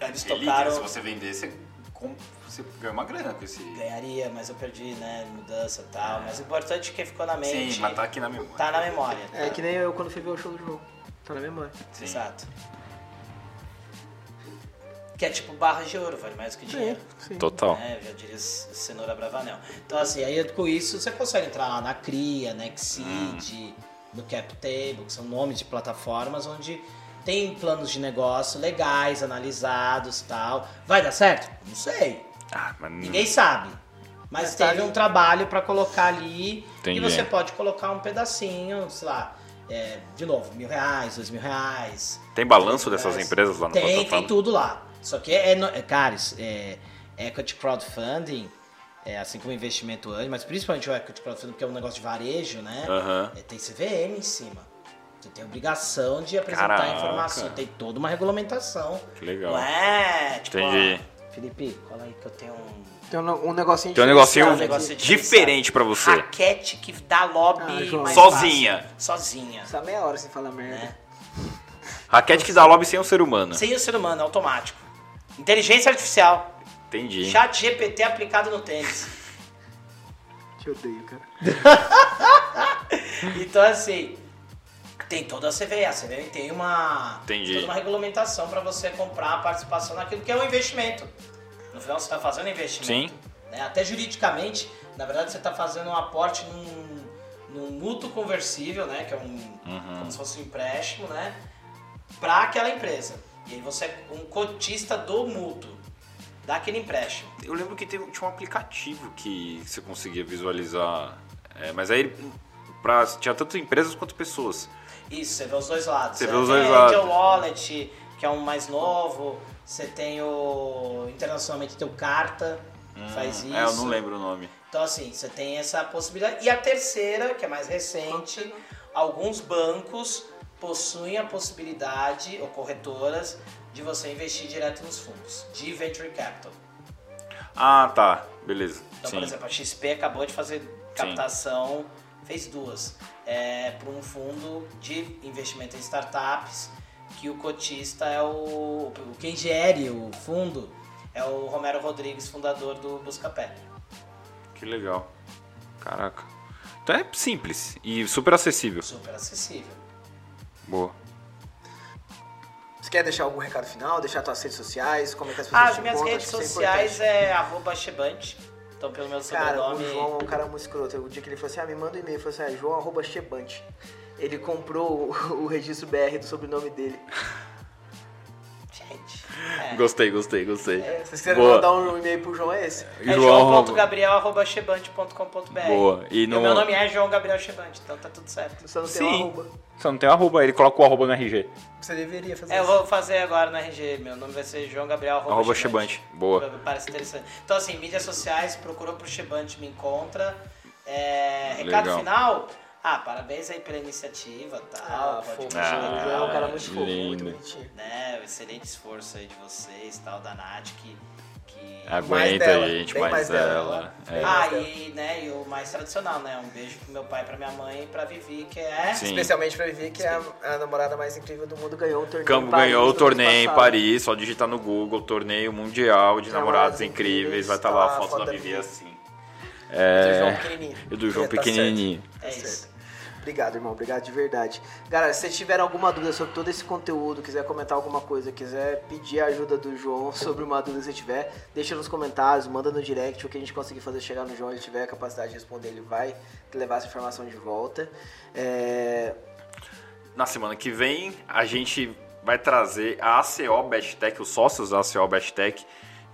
Eles Relíquia, tocaram... se você vender, você, com- você ganha uma grana com esse. Ganharia, mas eu perdi, né? Mudança e tal. Mas o importante é que ficou na mente. Sim, mas tá aqui na memória. Tá na memória. É que nem eu quando fui ver o show do João. Tá na memória. Sim. Exato. Que é tipo barra de ouro, vale mais do que dinheiro. sim. Total. né? Eu já diria cenoura bravanel. Então, assim, aí com isso você consegue entrar lá na Cria, na Exceed, no CapTable, que são nomes de plataformas onde tem planos de negócio legais, analisados tal. Vai dar certo? Não sei. Ah, mas Ninguém sabe. Mas Mas tá teve um trabalho para colocar ali Entendi. e você pode colocar um pedacinho, sei lá, é, de novo, mil reais, dois mil reais. Tem balanço dessas empresas lá na Tem, plataforma? tem tudo lá. Só que é, no- é cara, isso é, equity crowdfunding, é, assim como investimento anjo, mas principalmente o equity crowdfunding, que é um negócio de varejo, né? Aham. É, tem CVM em cima. Você tem obrigação de apresentar Caraca. informação, tem toda uma regulamentação. Que legal. Não é? Tipo, Entendi. ó, Felipe, cola aí que eu tenho um Tem um, um negocinho Tem um negocinho um negócio diferente pra você. raquete que dá lobby Ah, Sozinha. fácil. Sozinha. Só meia hora sem falar merda. Né? Raquete que dá lobby sem o ser humano. Sem o ser humano, automático. Inteligência artificial. Entendi. Chat GPT aplicado no tênis. [laughs] Te odeio, cara. [laughs] Então, assim, tem toda a CVE. A CVE tem uma, Entendi. toda uma regulamentação para você comprar a participação naquilo que é um investimento. No final, você está fazendo investimento. Sim. Né? Até juridicamente, na verdade, você está fazendo um aporte num, num mútuo conversível, né? que é um, como se fosse um empréstimo, né? para aquela empresa. E aí você é um cotista do mútuo, daquele empréstimo. Eu lembro que teve, tinha um aplicativo que você conseguia visualizar, é, mas aí pra, tinha tanto empresas quanto pessoas. Isso, você vê os dois lados. Você vê tem os dois lados. Angel Wallet, que é um mais novo. Você tem o. Internacionalmente tem o Carta, que faz isso. É, eu não lembro o nome. Então, assim, você tem essa possibilidade. E a terceira, que é mais recente, alguns bancos possuem a possibilidade, ou corretoras, de você investir direto nos fundos, de Venture Capital. Ah, tá. Beleza. Então, Sim. por exemplo, a XP acabou de fazer captação, fez duas, é, para um fundo de investimento em startups, que o cotista é o. o- Quem gere o fundo é o Romero Rodrigues, fundador do Buscapé. Que legal. Caraca. Então é simples e super acessível. Super acessível. Boa. Você quer deixar algum recado final? Deixar suas redes sociais? Como é que as pessoas Ah, As te minhas encontram? redes isso sociais importante. é arroba Chebante. Então, pelo meu Cara, o sobrenome. João é um cara muito escroto. O dia que ele falou assim, ah, me manda um e-mail. Eu falei assim, ah, João arroba Chebante. Ele comprou o, [laughs] o registro BR do sobrenome dele. Gente. É. Gostei, gostei, gostei. É, se vocês quiserem Boa. mandar um e-mail pro João, é esse. É João. joão.gabriel.chebante.com.br. Boa. E E no... o meu nome é João Gabriel Chebante, então tá tudo certo. Só não tem Sim. um arroba. Só não tem o arroba, ele coloca o arroba no RG. Você deveria fazer É, eu isso. vou fazer agora no RG. Meu nome vai ser João Gabriel arroba Arroba Chebante. Chebante. Boa. Parece interessante. Então, assim, mídias sociais, procurou pro Chebante, me encontra. É, recado Legal. final. Ah, parabéns aí pela iniciativa e tal. Ah, pode fofo. O João é um cara muito fofo, muito lindo. bonitinho. Né, o excelente esforço aí de vocês, tal, da Nath, que... que... Aguenta dela, aí, gente, mais, mais dela. dela. É. Ah, e, né, e o mais tradicional, né? Um beijo pro meu pai, pra minha mãe e pra Vivi, que é... Sim. Especialmente pra Vivi, que é a, a namorada mais incrível do mundo, ganhou um torneio Campo em Paris ganhou o torneio em. Paris, só digitar no Google, torneio mundial de Namorados namorados incríveis, incríveis, vai estar tá lá a a foto da da Vivi assim. Do João É, pequenininho. e do João É, tá certo. pequenininho. É Tá isso. Obrigado, irmão. Obrigado de verdade. Galera, se vocês tiverem alguma dúvida sobre todo esse conteúdo, quiser comentar alguma coisa, quiser pedir a ajuda do João [laughs] sobre uma dúvida que você tiver, deixa nos comentários, manda no direct o que a gente conseguir fazer chegar no João, ele tiver a capacidade de responder, ele vai levar essa informação de volta. É, Na semana que vem, a gente vai trazer a ACO Besttech, os sócios da ACO Besttech,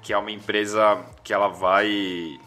que é uma empresa que ela vai,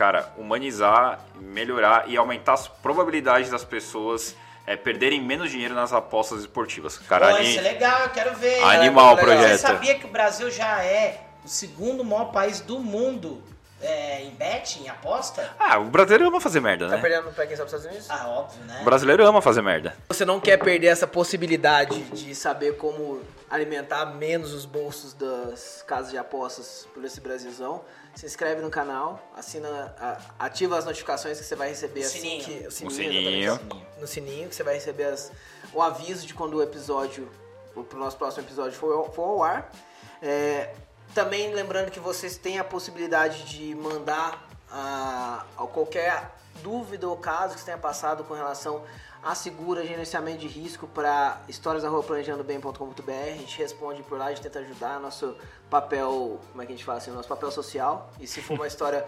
cara, humanizar, melhorar e aumentar as probabilidades das pessoas é, perderem menos dinheiro nas apostas esportivas. Cara, Pô, ali- isso é legal, eu quero ver. Animal o Você projeto. sabia que o Brasil já é o segundo maior país do mundo é, em bet, em aposta? Ah, o brasileiro ama fazer merda, tá né? perdendo pra quem sabe Estados Unidos? Ah, óbvio, né? O brasileiro ama fazer merda. Você não quer perder essa possibilidade de saber como alimentar menos os bolsos das casas de apostas por esse Brasilzão? Se inscreve no canal, assina, ativa as notificações que você vai receber assim Sininho. que o sininho, O sininho. exatamente. no sininho que você vai receber as- o aviso de quando o episódio, o nosso próximo episódio for, ao- for ao ar. É, também lembrando que vocês têm a possibilidade de mandar a, a qualquer dúvida ou caso que você tenha passado com relação a segura, gerenciamento de risco para histórias.planejandobem.com.br. A gente responde por lá, a gente tenta ajudar. Nosso papel, como é que a gente fala assim? Nosso papel social. E se for uma [laughs] história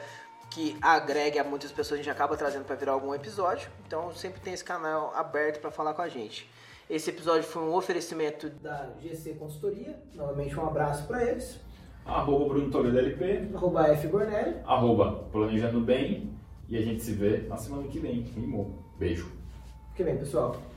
que agregue a muitas pessoas, a gente acaba trazendo para virar algum episódio. Então sempre tem esse canal aberto para falar com a gente. Esse episódio foi um oferecimento da GC Consultoria. Novamente um abraço para eles. Arroba Bruno Toledo LP, Arroba F Bornelli. arroba Planejando Bem, e a gente se vê na semana que vem. Rimou. Beijo. Fique bem, pessoal.